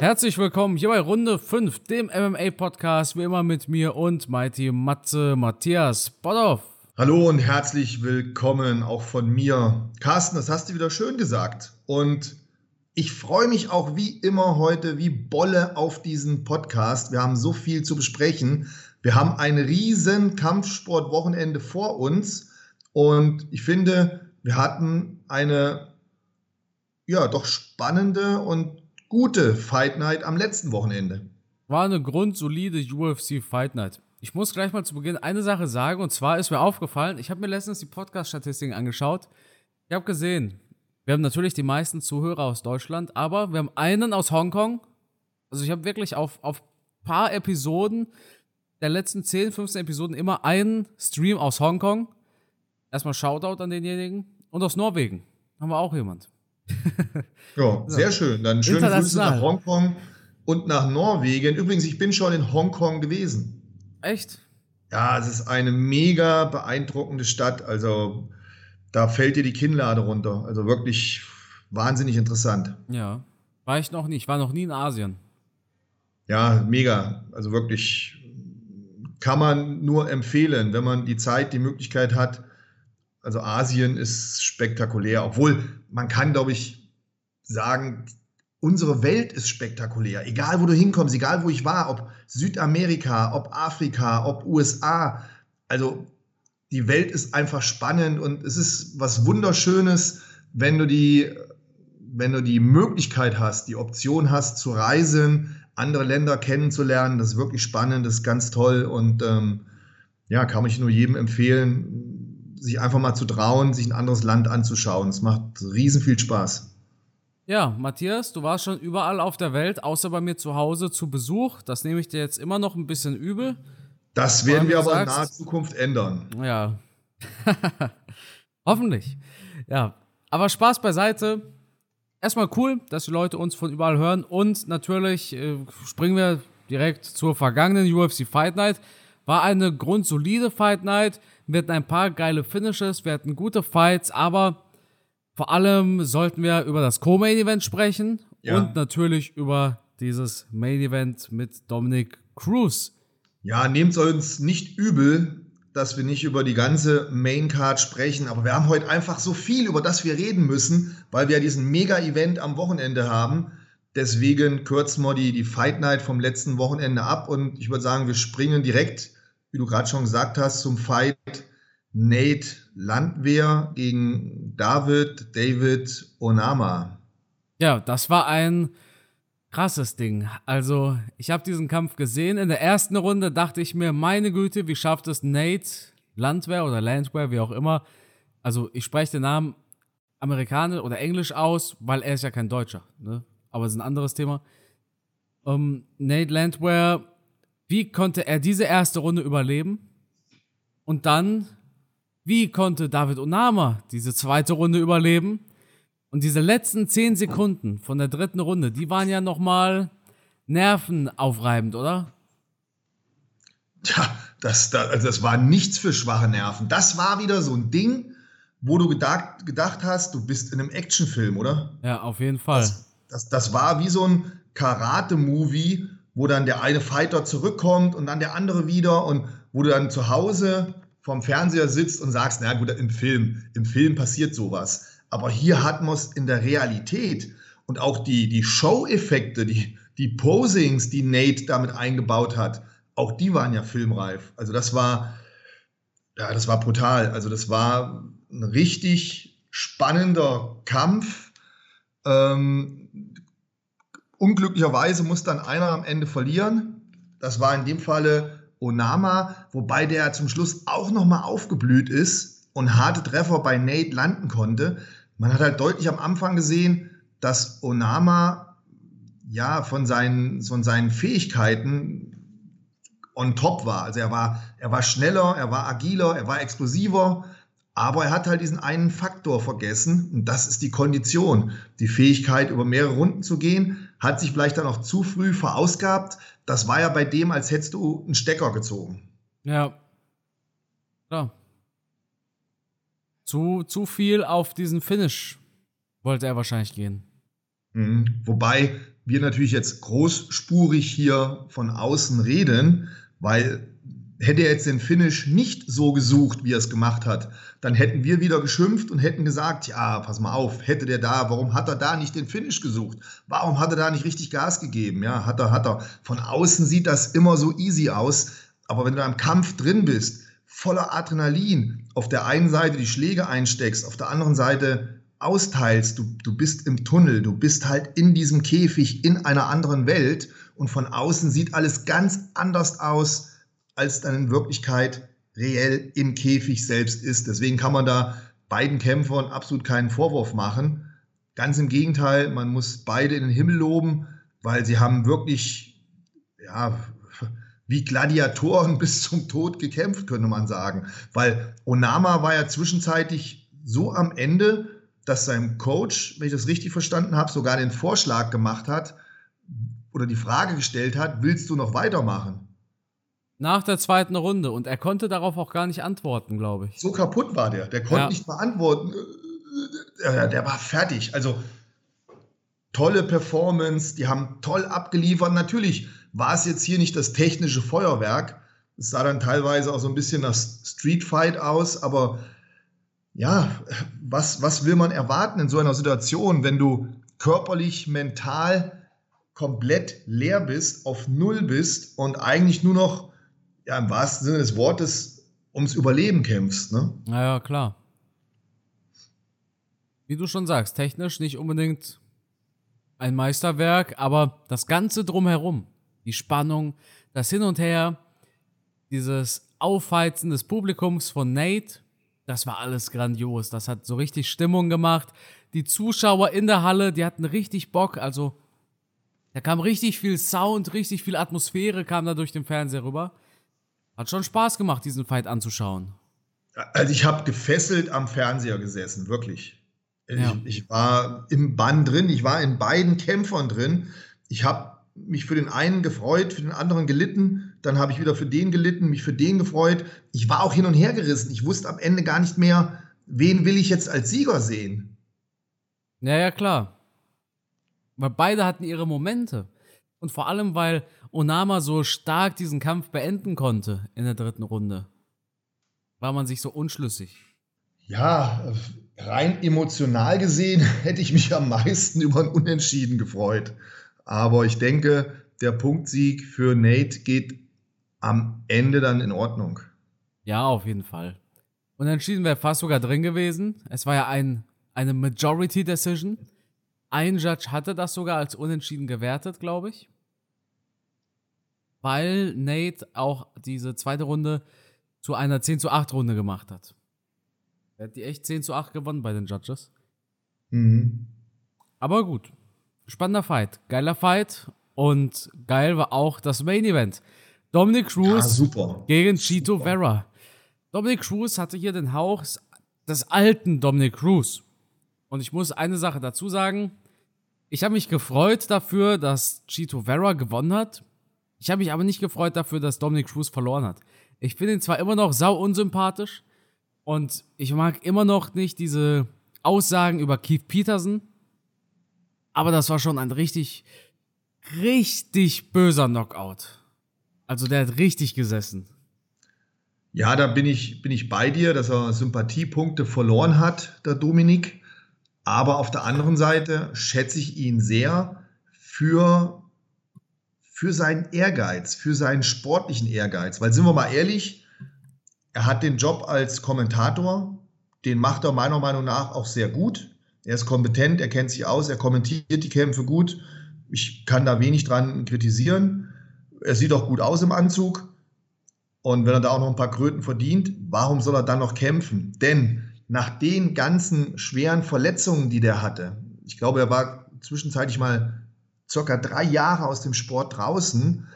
Herzlich willkommen hier bei Runde 5, dem MMA-Podcast, wie immer mit mir und Mighty Matze Matthias Bodoff. Hallo und herzlich willkommen auch von mir. Carsten, das hast du wieder schön gesagt. Und ich freue mich auch wie immer heute wie Bolle auf diesen Podcast. Wir haben so viel zu besprechen. Wir haben ein riesen Kampfsportwochenende vor uns. Und ich finde, wir hatten eine ja doch spannende und gute Fight Night am letzten Wochenende. War eine grundsolide UFC Fight Night. Ich muss gleich mal zu Beginn eine Sache sagen, und zwar ist mir aufgefallen, ich habe mir letztens die Podcast-Statistiken angeschaut. Ich habe gesehen, wir haben natürlich die meisten Zuhörer aus Deutschland, aber wir haben einen aus Hongkong. Also ich habe wirklich auf, auf paar Episoden der letzten 10, 15 Episoden immer einen Stream aus Hongkong. Erstmal Shoutout an denjenigen. Und aus Norwegen haben wir auch jemand. ja, sehr schön. Dann schöne Grüße nach Hongkong und nach Norwegen. Übrigens, ich bin schon in Hongkong gewesen. Echt? Ja, es ist eine mega beeindruckende Stadt. Also da fällt dir die Kinnlade runter. Also wirklich wahnsinnig interessant. Ja, war ich noch nie. Ich war noch nie in Asien. Ja, mega. Also wirklich kann man nur empfehlen, wenn man die Zeit, die Möglichkeit hat, also Asien ist spektakulär, obwohl man kann, glaube ich, sagen, unsere Welt ist spektakulär. Egal, wo du hinkommst, egal, wo ich war, ob Südamerika, ob Afrika, ob USA. Also die Welt ist einfach spannend und es ist was Wunderschönes, wenn du die, wenn du die Möglichkeit hast, die Option hast zu reisen, andere Länder kennenzulernen. Das ist wirklich spannend, das ist ganz toll und ähm, ja, kann ich nur jedem empfehlen sich einfach mal zu trauen, sich ein anderes Land anzuschauen. Es macht riesen viel Spaß. Ja, Matthias, du warst schon überall auf der Welt, außer bei mir zu Hause zu Besuch. Das nehme ich dir jetzt immer noch ein bisschen übel. Das werden wir aber sagst, in naher Zukunft ändern. Ja. Hoffentlich. Ja. Aber Spaß beiseite. Erstmal cool, dass die Leute uns von überall hören. Und natürlich äh, springen wir direkt zur vergangenen UFC Fight Night. War eine grundsolide Fight Night. Wir hatten ein paar geile Finishes, wir hatten gute Fights, aber vor allem sollten wir über das Co-Main-Event sprechen ja. und natürlich über dieses Main-Event mit Dominic Cruz. Ja, nehmt es uns nicht übel, dass wir nicht über die ganze Main-Card sprechen, aber wir haben heute einfach so viel, über das wir reden müssen, weil wir ja diesen Mega-Event am Wochenende haben. Deswegen kürzen wir die, die Fight Night vom letzten Wochenende ab und ich würde sagen, wir springen direkt wie du gerade schon gesagt hast, zum Fight Nate Landwehr gegen David David Onama. Ja, das war ein krasses Ding. Also, ich habe diesen Kampf gesehen. In der ersten Runde dachte ich mir, meine Güte, wie schafft es Nate Landwehr oder Landwehr, wie auch immer. Also, ich spreche den Namen amerikanisch oder englisch aus, weil er ist ja kein Deutscher. Ne? Aber es ist ein anderes Thema. Um, ähm, Nate Landwehr wie konnte er diese erste Runde überleben? Und dann, wie konnte David Onama diese zweite Runde überleben? Und diese letzten zehn Sekunden von der dritten Runde, die waren ja nochmal nervenaufreibend, oder? Tja, das, das, also das war nichts für schwache Nerven. Das war wieder so ein Ding, wo du gedacht, gedacht hast, du bist in einem Actionfilm, oder? Ja, auf jeden Fall. Das, das, das war wie so ein Karate-Movie, wo dann der eine Fighter zurückkommt und dann der andere wieder und wo du dann zu Hause vorm Fernseher sitzt und sagst, na gut, im Film, im Film passiert sowas. Aber hier hat man es in der Realität und auch die, die Show-Effekte, die, die Posings, die Nate damit eingebaut hat, auch die waren ja filmreif. Also das war, ja, das war brutal. Also das war ein richtig spannender Kampf. Ähm, Unglücklicherweise muss dann einer am Ende verlieren. Das war in dem Falle Onama, wobei der zum Schluss auch nochmal aufgeblüht ist und harte Treffer bei Nate landen konnte. Man hat halt deutlich am Anfang gesehen, dass Onama ja von seinen, von seinen Fähigkeiten on top war. Also er war, er war schneller, er war agiler, er war explosiver, aber er hat halt diesen einen Faktor vergessen und das ist die Kondition, die Fähigkeit, über mehrere Runden zu gehen hat sich vielleicht dann auch zu früh verausgabt. Das war ja bei dem, als hättest du einen Stecker gezogen. Ja. Ja. Zu, zu viel auf diesen Finish wollte er wahrscheinlich gehen. Mhm. Wobei wir natürlich jetzt großspurig hier von außen reden, weil hätte er jetzt den Finish nicht so gesucht, wie er es gemacht hat, dann hätten wir wieder geschimpft und hätten gesagt, ja, pass mal auf, hätte der da, warum hat er da nicht den Finish gesucht? Warum hat er da nicht richtig Gas gegeben? Ja, hat er, hat er. Von außen sieht das immer so easy aus, aber wenn du im Kampf drin bist, voller Adrenalin, auf der einen Seite die Schläge einsteckst, auf der anderen Seite austeilst, du, du bist im Tunnel, du bist halt in diesem Käfig in einer anderen Welt und von außen sieht alles ganz anders aus, als dann in Wirklichkeit reell im Käfig selbst ist. Deswegen kann man da beiden Kämpfern absolut keinen Vorwurf machen. Ganz im Gegenteil, man muss beide in den Himmel loben, weil sie haben wirklich, ja, wie Gladiatoren bis zum Tod gekämpft, könnte man sagen. Weil Onama war ja zwischenzeitlich so am Ende, dass sein Coach, wenn ich das richtig verstanden habe, sogar den Vorschlag gemacht hat oder die Frage gestellt hat, willst du noch weitermachen? Nach der zweiten Runde. Und er konnte darauf auch gar nicht antworten, glaube ich. So kaputt war der. Der konnte ja. nicht beantworten. Der war fertig. Also tolle Performance. Die haben toll abgeliefert. Natürlich war es jetzt hier nicht das technische Feuerwerk. Es sah dann teilweise auch so ein bisschen nach Street Fight aus. Aber ja, was, was will man erwarten in so einer Situation, wenn du körperlich, mental komplett leer bist, auf Null bist und eigentlich nur noch ja, im wahrsten Sinne des Wortes ums Überleben kämpfst. Ne? Naja, klar. Wie du schon sagst, technisch nicht unbedingt ein Meisterwerk, aber das Ganze drumherum, die Spannung, das Hin und Her, dieses Aufheizen des Publikums von Nate, das war alles grandios. Das hat so richtig Stimmung gemacht. Die Zuschauer in der Halle, die hatten richtig Bock. Also, da kam richtig viel Sound, richtig viel Atmosphäre kam da durch den Fernseher rüber. Hat schon Spaß gemacht, diesen Fight anzuschauen. Also ich habe gefesselt am Fernseher gesessen, wirklich. Ja. Ich, ich, war im Bann drin, ich war in beiden Kämpfern drin. Ich habe mich für den einen gefreut, für den anderen gelitten. Dann habe ich wieder für den gelitten, mich für den gefreut. Ich war auch hin und her gerissen. Ich wusste am Ende gar nicht mehr, wen will ich jetzt als Sieger sehen. Ja, ja, klar. Weil beide hatten ihre Momente. Und vor allem, weil Onama so stark diesen Kampf beenden konnte in der dritten Runde, war man sich so unschlüssig. Ja, rein emotional gesehen hätte ich mich am meisten über ein Unentschieden gefreut. Aber ich denke, der Punktsieg für Nate geht am Ende dann in Ordnung. Ja, auf jeden Fall. Unentschieden wäre fast sogar drin gewesen. Es war ja ein, eine Majority Decision. Ein Judge hatte das sogar als unentschieden gewertet, glaube ich. Weil Nate auch diese zweite Runde zu einer 10 zu 8 Runde gemacht hat. Er hat die echt 10 zu 8 gewonnen bei den Judges. Mhm. Aber gut. Spannender Fight. Geiler Fight. Und geil war auch das Main Event. Dominic Cruz ja, gegen Chito super. Vera. Dominic Cruz hatte hier den Hauch des alten Dominic Cruz. Und ich muss eine Sache dazu sagen. Ich habe mich gefreut dafür, dass Chito Vera gewonnen hat. Ich habe mich aber nicht gefreut dafür, dass Dominic Cruz verloren hat. Ich finde ihn zwar immer noch sau unsympathisch und ich mag immer noch nicht diese Aussagen über Keith Peterson, aber das war schon ein richtig, richtig böser Knockout. Also der hat richtig gesessen. Ja, da bin ich, bin ich bei dir, dass er Sympathiepunkte verloren hat, der Dominik. Aber auf der anderen Seite schätze ich ihn sehr für, für seinen Ehrgeiz, für seinen sportlichen Ehrgeiz. Weil sind wir mal ehrlich, er hat den Job als Kommentator, den macht er meiner Meinung nach auch sehr gut. Er ist kompetent, er kennt sich aus, er kommentiert die Kämpfe gut. Ich kann da wenig dran kritisieren. Er sieht auch gut aus im Anzug. Und wenn er da auch noch ein paar Kröten verdient, warum soll er dann noch kämpfen? Denn nach den ganzen schweren Verletzungen, die der hatte, ich glaube, er war zwischenzeitlich mal circa drei Jahre aus dem Sport draußen,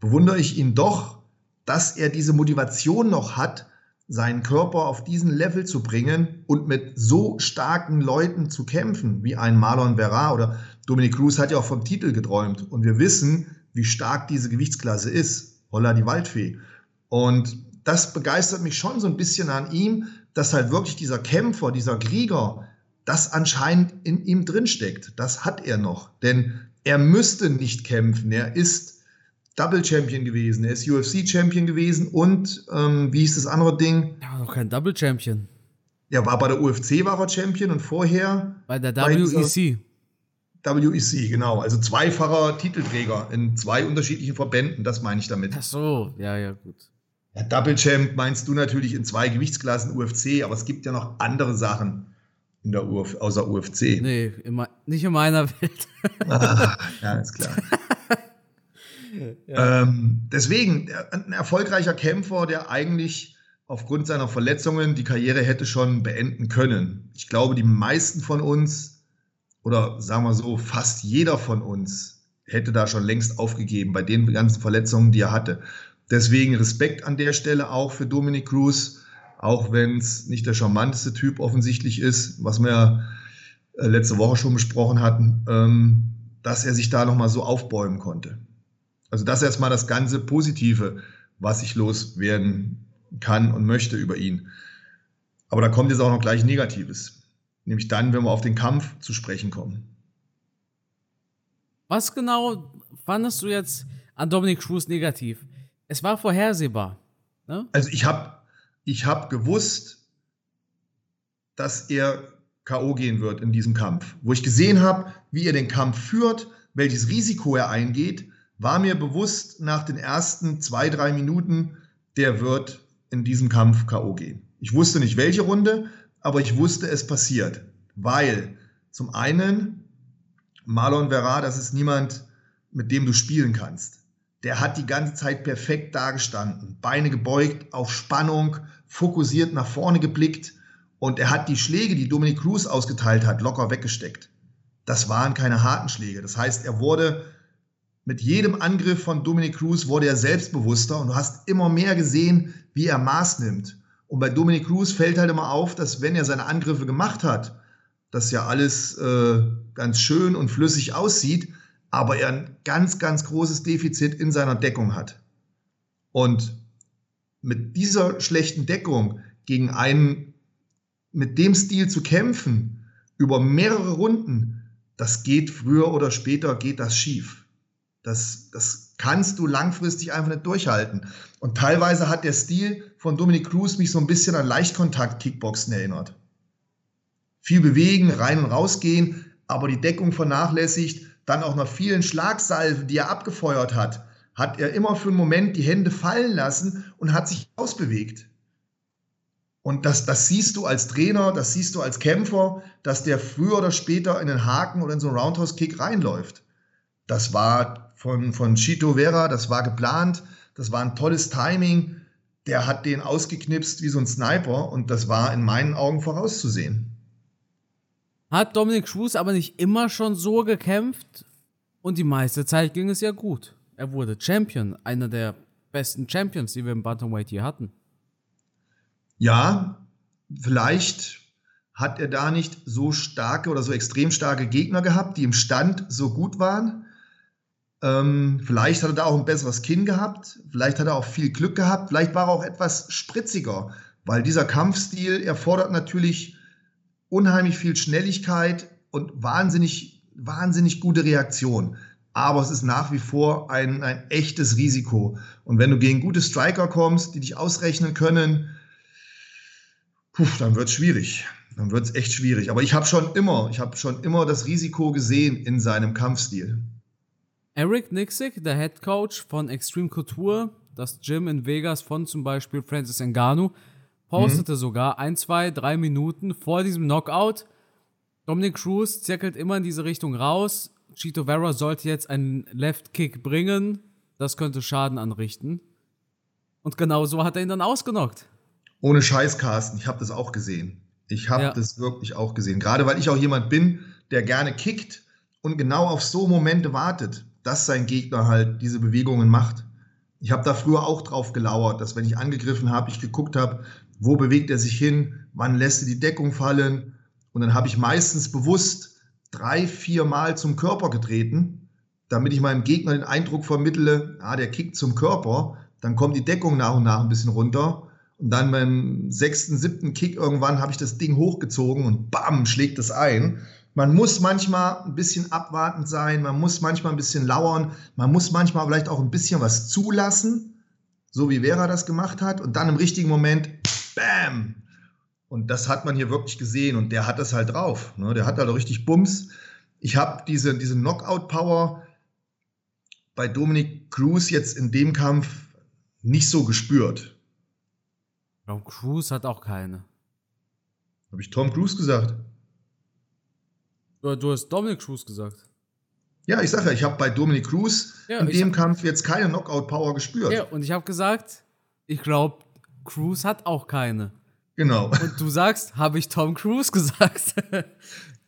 bewundere ich ihn doch, dass er diese Motivation noch hat, seinen Körper auf diesen Level zu bringen und mit so starken Leuten zu kämpfen, wie ein Marlon Vera oder Dominic Cruz hat ja auch vom Titel geträumt. Und wir wissen, wie stark diese Gewichtsklasse ist. Holla die Waldfee. Und das begeistert mich schon so ein bisschen an ihm, dass halt wirklich dieser Kämpfer, dieser Krieger das anscheinend in ihm drinsteckt. Das hat er noch. Denn er müsste nicht kämpfen. Er ist Double Champion gewesen. Er ist UFC Champion gewesen und ähm, wie hieß das andere Ding? Er war noch kein Double Champion. Er war bei der UFC war er Champion und vorher bei der WEC. WEC, genau. Also zweifacher Titelträger in zwei unterschiedlichen Verbänden, das meine ich damit. Ach so, ja, ja, gut. Ja, Double Champ meinst du natürlich in zwei Gewichtsklassen UFC, aber es gibt ja noch andere Sachen in der Uf außer UFC. Nee, immer, nicht in meiner Welt. ah, ja, ist klar. ja. ähm, deswegen, ein erfolgreicher Kämpfer, der eigentlich aufgrund seiner Verletzungen die Karriere hätte schon beenden können. Ich glaube, die meisten von uns, oder sagen wir so, fast jeder von uns hätte da schon längst aufgegeben bei den ganzen Verletzungen, die er hatte. Deswegen Respekt an der Stelle auch für Dominic Cruz auch wenn es nicht der charmanteste Typ offensichtlich ist, was wir äh, letzte Woche schon besprochen hatten, ähm, dass er sich da nochmal so aufbäumen konnte. Also das ist erstmal das ganze Positive, was ich loswerden kann und möchte über ihn. Aber da kommt jetzt auch noch gleich Negatives. Nämlich dann, wenn wir auf den Kampf zu sprechen kommen. Was genau fandest du jetzt an Dominic Cruz negativ? Es war vorhersehbar. Ne? Also ich habe ich habe gewusst, dass er K.O. gehen wird in diesem Kampf. Wo ich gesehen habe, wie er den Kampf führt, welches Risiko er eingeht, war mir bewusst nach den ersten zwei, drei Minuten, der wird in diesem Kampf K.O. gehen. Ich wusste nicht welche Runde, aber ich wusste, es passiert. Weil zum einen Marlon Vera, das ist niemand, mit dem du spielen kannst der hat die ganze Zeit perfekt dagestanden. Beine gebeugt, auf Spannung, fokussiert nach vorne geblickt und er hat die Schläge, die Dominic Cruz ausgeteilt hat, locker weggesteckt. Das waren keine harten Schläge. Das heißt, er wurde mit jedem Angriff von Dominic Cruz wurde er selbstbewusster und du hast immer mehr gesehen, wie er Maß nimmt. Und bei Dominic Cruz fällt halt immer auf, dass wenn er seine Angriffe gemacht hat, das ja alles äh, ganz schön und flüssig aussieht, aber er ein ganz, ganz großes Defizit in seiner Deckung hat. Und mit dieser schlechten Deckung gegen einen, mit dem Stil zu kämpfen, über mehrere Runden, das geht früher oder später, geht das schief. Das, das kannst du langfristig einfach nicht durchhalten. Und teilweise hat der Stil von Dominic Cruz mich so ein bisschen an Leichtkontakt-Kickboxen erinnert. Viel bewegen, rein und rausgehen, aber die Deckung vernachlässigt dann auch nach vielen Schlagsalven, die er abgefeuert hat, hat er immer für einen Moment die Hände fallen lassen und hat sich ausbewegt. Und das, das siehst du als Trainer, das siehst du als Kämpfer, dass der früher oder später in den Haken oder in so einen Roundhouse-Kick reinläuft. Das war von, von Chito Vera, das war geplant, das war ein tolles Timing. Der hat den ausgeknipst wie so ein Sniper und das war in meinen Augen vorauszusehen. Hat Dominik Cruz aber nicht immer schon so gekämpft und die meiste Zeit ging es ja gut. Er wurde Champion, einer der besten Champions, die wir im Bantamweight hier hatten. Ja, vielleicht hat er da nicht so starke oder so extrem starke Gegner gehabt, die im Stand so gut waren. Ähm, vielleicht hat er da auch ein besseres Kinn gehabt, vielleicht hat er auch viel Glück gehabt, vielleicht war er auch etwas spritziger, weil dieser Kampfstil erfordert natürlich unheimlich viel Schnelligkeit und wahnsinnig, wahnsinnig gute Reaktion. Aber es ist nach wie vor ein, ein echtes Risiko. Und wenn du gegen gute Striker kommst, die dich ausrechnen können, puh, dann wird es schwierig. Dann wird es echt schwierig. Aber ich habe schon immer, ich habe schon immer das Risiko gesehen in seinem Kampfstil. Eric Nixick, der Head Coach von Extreme Couture, das Gym in Vegas von zum Beispiel Francis Ngannou, postete mhm. sogar ein, zwei, drei Minuten vor diesem Knockout. Dominic Cruz zirkelt immer in diese Richtung raus. Chito Vera sollte jetzt einen Left Kick bringen. Das könnte Schaden anrichten. Und genau so hat er ihn dann ausgenockt. Ohne Scheiß, Carsten. Ich habe das auch gesehen. Ich habe ja. das wirklich auch gesehen. Gerade weil ich auch jemand bin, der gerne kickt und genau auf so Momente wartet, dass sein Gegner halt diese Bewegungen macht. Ich habe da früher auch drauf gelauert, dass wenn ich angegriffen habe, ich geguckt habe, wo bewegt er sich hin, wann lässt er die Deckung fallen. Und dann habe ich meistens bewusst drei, vier Mal zum Körper getreten, damit ich meinem Gegner den Eindruck vermittle, ah, der kickt zum Körper, dann kommt die Deckung nach und nach ein bisschen runter. Und dann beim sechsten, siebten Kick irgendwann habe ich das Ding hochgezogen und bam, schlägt es ein. Man muss manchmal ein bisschen abwartend sein, man muss manchmal ein bisschen lauern, man muss manchmal vielleicht auch ein bisschen was zulassen, so wie Vera das gemacht hat. Und dann im richtigen Moment, bam! Und das hat man hier wirklich gesehen und der hat das halt drauf. Ne? Der hat halt richtig Bums. Ich habe diese, diese Knockout-Power bei Dominic Cruz jetzt in dem Kampf nicht so gespürt. Tom Cruise hat auch keine. Habe ich Tom Cruise gesagt? Du, du hast Dominic Cruz gesagt. Ja, ich sage ja, ich habe bei Dominic Cruz Ja, in dem Kampf jetzt keine Knockout-Power gespürt. Ja, und ich habe gesagt, ich glaube, Cruise hat auch keine. Genau. Und du sagst, habe ich Tom Cruise gesagt?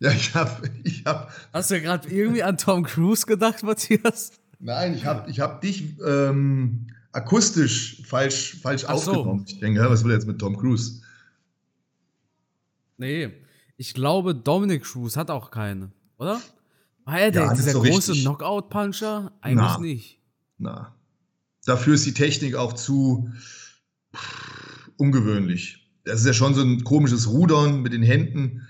Ja, ich habe, ich habe, Hast du gerade irgendwie an Tom Cruise gedacht, Matthias? nein, ich habe, ich habe dich ähm, akustisch falsch, falsch Ach so. aufgenommen. Ich denke, ja, was will er jetzt mit Tom Cruise? Nee, ich glaube, Dominic Cruz hat auch keine, oder? War er der, Ja, ist dieser so große. Knockout-Puncher? Eigentlich Na. nicht. Na, dafür ist die Technik auch zu ungewöhnlich. Das ist ja schon so ein komisches Rudern mit den Händen.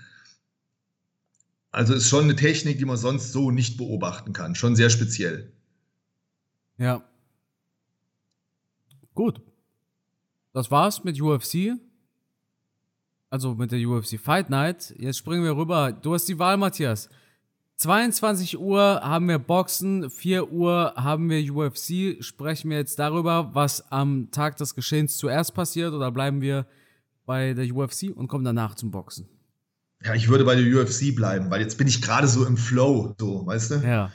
Also ist schon eine Technik, die man sonst so nicht beobachten kann. Schon sehr speziell. Ja. Gut. Das war's mit UFC. Also mit der UFC Fight Night. Jetzt springen wir rüber. Du hast die Wahl, Matthias. 22 Uhr haben wir Boxen, 4 Uhr haben wir UFC. Sprechen wir jetzt darüber, was am Tag des Geschehens zuerst passiert oder bleiben wir bei der UFC und kommen danach zum Boxen? Ja, ich würde bei der UFC bleiben, weil jetzt bin ich gerade so im Flow, so, weißt du? Ja.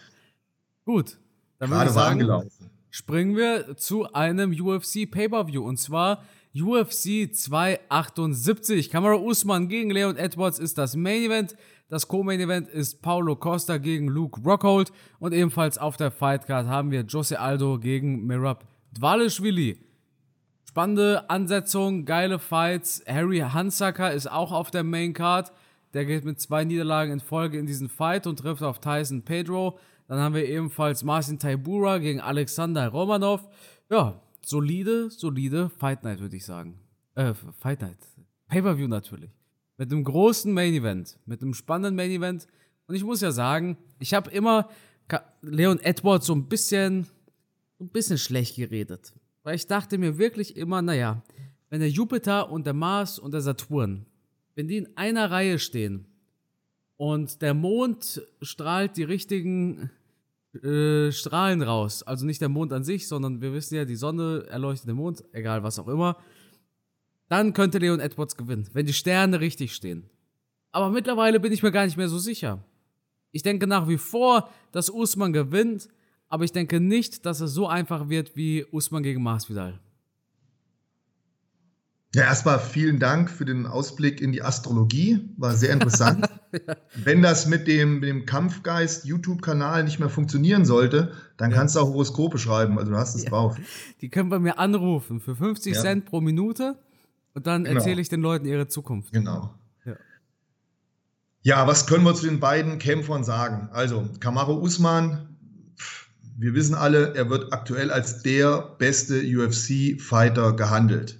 Gut. Dann gerade ich warm sagen, gelaufen. springen wir zu einem UFC Pay-Per-View und zwar UFC 278. Kamara Usman gegen Leon Edwards ist das Main Event. Das Co-Main Event ist Paulo Costa gegen Luke Rockhold und ebenfalls auf der Fightcard haben wir Jose Aldo gegen Merab Dvalishvili. Spannende Ansetzung, geile Fights. Harry Hansacker ist auch auf der Main Card. Der geht mit zwei Niederlagen in Folge in diesen Fight und trifft auf Tyson Pedro. Dann haben wir ebenfalls Marcin Taibura gegen Alexander Romanov. Ja, solide, solide Fight Night, würde ich sagen. Äh, Fight Night. Pay-Per-View natürlich. Mit einem großen Main Event. Mit einem spannenden Main Event. Und ich muss ja sagen, ich habe immer Leon Edwards so ein bisschen, ein bisschen schlecht geredet. Weil ich dachte mir wirklich immer, naja, wenn der Jupiter und der Mars und der Saturn, wenn die in einer Reihe stehen und der Mond strahlt die richtigen äh, Strahlen raus, also nicht der Mond an sich, sondern wir wissen ja, die Sonne erleuchtet den Mond, egal was auch immer, dann könnte Leon Edwards gewinnen, wenn die Sterne richtig stehen. Aber mittlerweile bin ich mir gar nicht mehr so sicher. Ich denke nach wie vor, dass Usman gewinnt, aber ich denke nicht, dass es so einfach wird wie Usman gegen Masvidal. Ja, erstmal vielen Dank für den Ausblick in die Astrologie. War sehr interessant. Wenn das mit dem, dem Kampfgeist YouTube-Kanal nicht mehr funktionieren sollte, dann kannst du auch Horoskope schreiben. Also du hast es drauf. Die können bei mir anrufen für 50 Ja. Cent pro Minute und dann Genau. erzähle ich den Leuten ihre Zukunft. Genau. Ja. Ja, was können wir zu den beiden Kämpfern sagen? Also, Kamaro Usman, wir wissen alle, er wird aktuell als der beste UFC-Fighter gehandelt.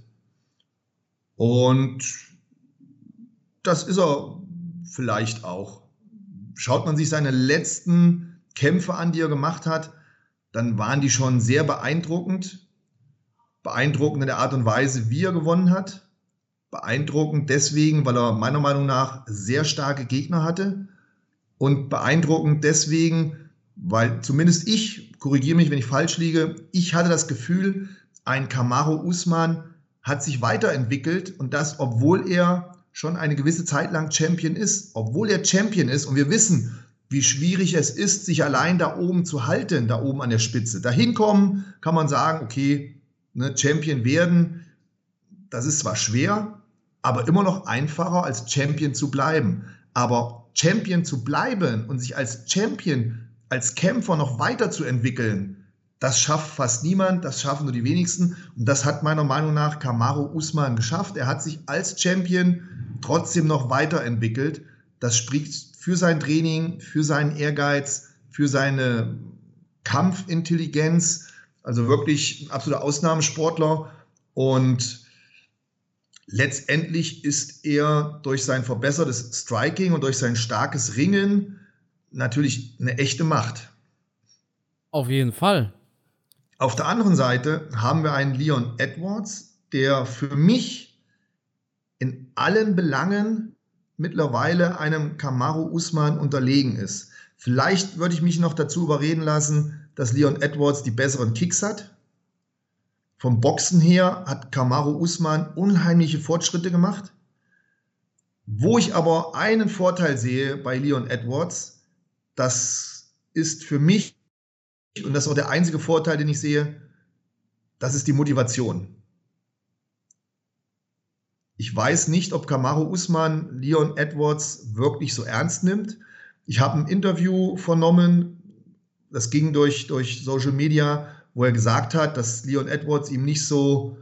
Und das ist er vielleicht auch. Schaut man sich seine letzten Kämpfe an, die er gemacht hat, dann waren die schon sehr beeindruckend. Beeindruckend in der Art und Weise, wie er gewonnen hat. Beeindruckend deswegen, weil er meiner Meinung nach sehr starke Gegner hatte. Und beeindruckend deswegen, weil zumindest ich, korrigiere mich, wenn ich falsch liege, ich hatte das Gefühl, ein Kamaro Usman hat sich weiterentwickelt und das, obwohl er schon eine gewisse Zeit lang Champion ist, obwohl er Champion ist und wir wissen, wie schwierig es ist, sich allein da oben zu halten, da oben an der Spitze. Dahin kommen, kann man sagen, okay, ne, Champion werden, das ist zwar schwer, aber immer noch einfacher als Champion zu bleiben. Aber Champion zu bleiben und sich als Champion, als Kämpfer noch weiterzuentwickeln, das schafft fast niemand, das schaffen nur die wenigsten. Und das hat meiner Meinung nach Kamaro Usman geschafft. Er hat sich als Champion trotzdem noch weiterentwickelt. Das spricht für sein Training, für seinen Ehrgeiz, für seine Kampfintelligenz. Also wirklich ein absoluter Ausnahmesportler. Und letztendlich ist er durch sein verbessertes Striking und durch sein starkes Ringen natürlich eine echte Macht. Auf jeden Fall. Auf der anderen Seite haben wir einen Leon Edwards, der für mich in allen Belangen mittlerweile einem Kamaru Usman unterlegen ist. Vielleicht würde ich mich noch dazu überreden lassen, dass Leon Edwards die besseren Kicks hat. Vom Boxen her hat Kamaru Usman unheimliche Fortschritte gemacht. Wo ich aber einen Vorteil sehe bei Leon Edwards, das ist für mich, und das ist auch der einzige Vorteil, den ich sehe, das ist die Motivation. Ich weiß nicht, ob Kamaru Usman Leon Edwards wirklich so ernst nimmt. Ich habe ein Interview vernommen, das ging durch, durch Social Media, wo er gesagt hat, dass Leon Edwards ihm nicht so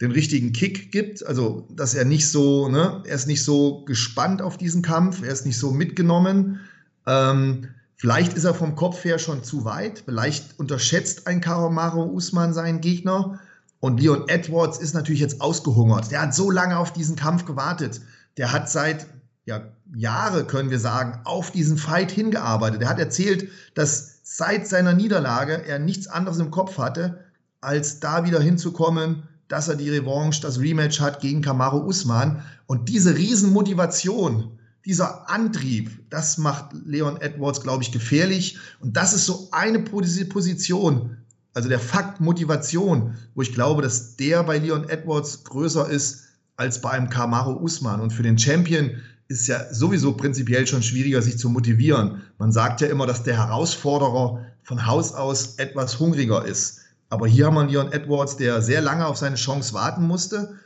den richtigen Kick gibt, also dass er nicht so, ne, er ist nicht so gespannt auf diesen Kampf, er ist nicht so mitgenommen. Ähm, vielleicht ist er vom Kopf her schon zu weit, vielleicht unterschätzt ein Karomaro Usman seinen Gegner und Leon Edwards ist natürlich jetzt ausgehungert. Der hat so lange auf diesen Kampf gewartet. Der hat seit ja, Jahre, können wir sagen, auf diesen Fight hingearbeitet. Er hat erzählt, dass seit seiner Niederlage er nichts anderes im Kopf hatte, als da wieder hinzukommen, dass er die Revanche, das Rematch hat gegen Kamaru Usman. Und diese Riesenmotivation, dieser Antrieb, das macht Leon Edwards, glaube ich, gefährlich. Und das ist so eine Position, also der Fakt Motivation, wo ich glaube, dass der bei Leon Edwards größer ist als bei einem Kamaru Usman. Und für den Champion ist ja sowieso prinzipiell schon schwieriger, sich zu motivieren. Man sagt ja immer, dass der Herausforderer von Haus aus etwas hungriger ist. Aber hier haben wir Leon Edwards, der sehr lange auf seine Chance warten musste.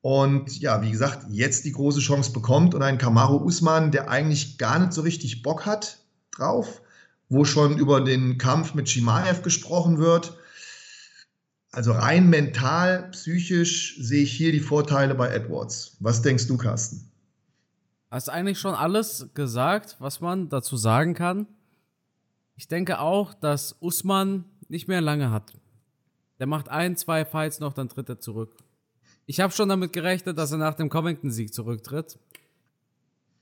Und ja, wie gesagt, jetzt die große Chance bekommt und ein Kamaru Usman, der eigentlich gar nicht so richtig Bock hat drauf, wo schon über den Kampf mit Shimaev gesprochen wird. Also rein mental, psychisch sehe ich hier die Vorteile bei Edwards. Was denkst du, Carsten? Hast eigentlich schon alles gesagt, was man dazu sagen kann. Ich denke auch, dass Usman nicht mehr lange hat. Der macht ein, zwei Fights noch, dann tritt er zurück. Ich habe schon damit gerechnet, dass er nach dem Covington-Sieg zurücktritt.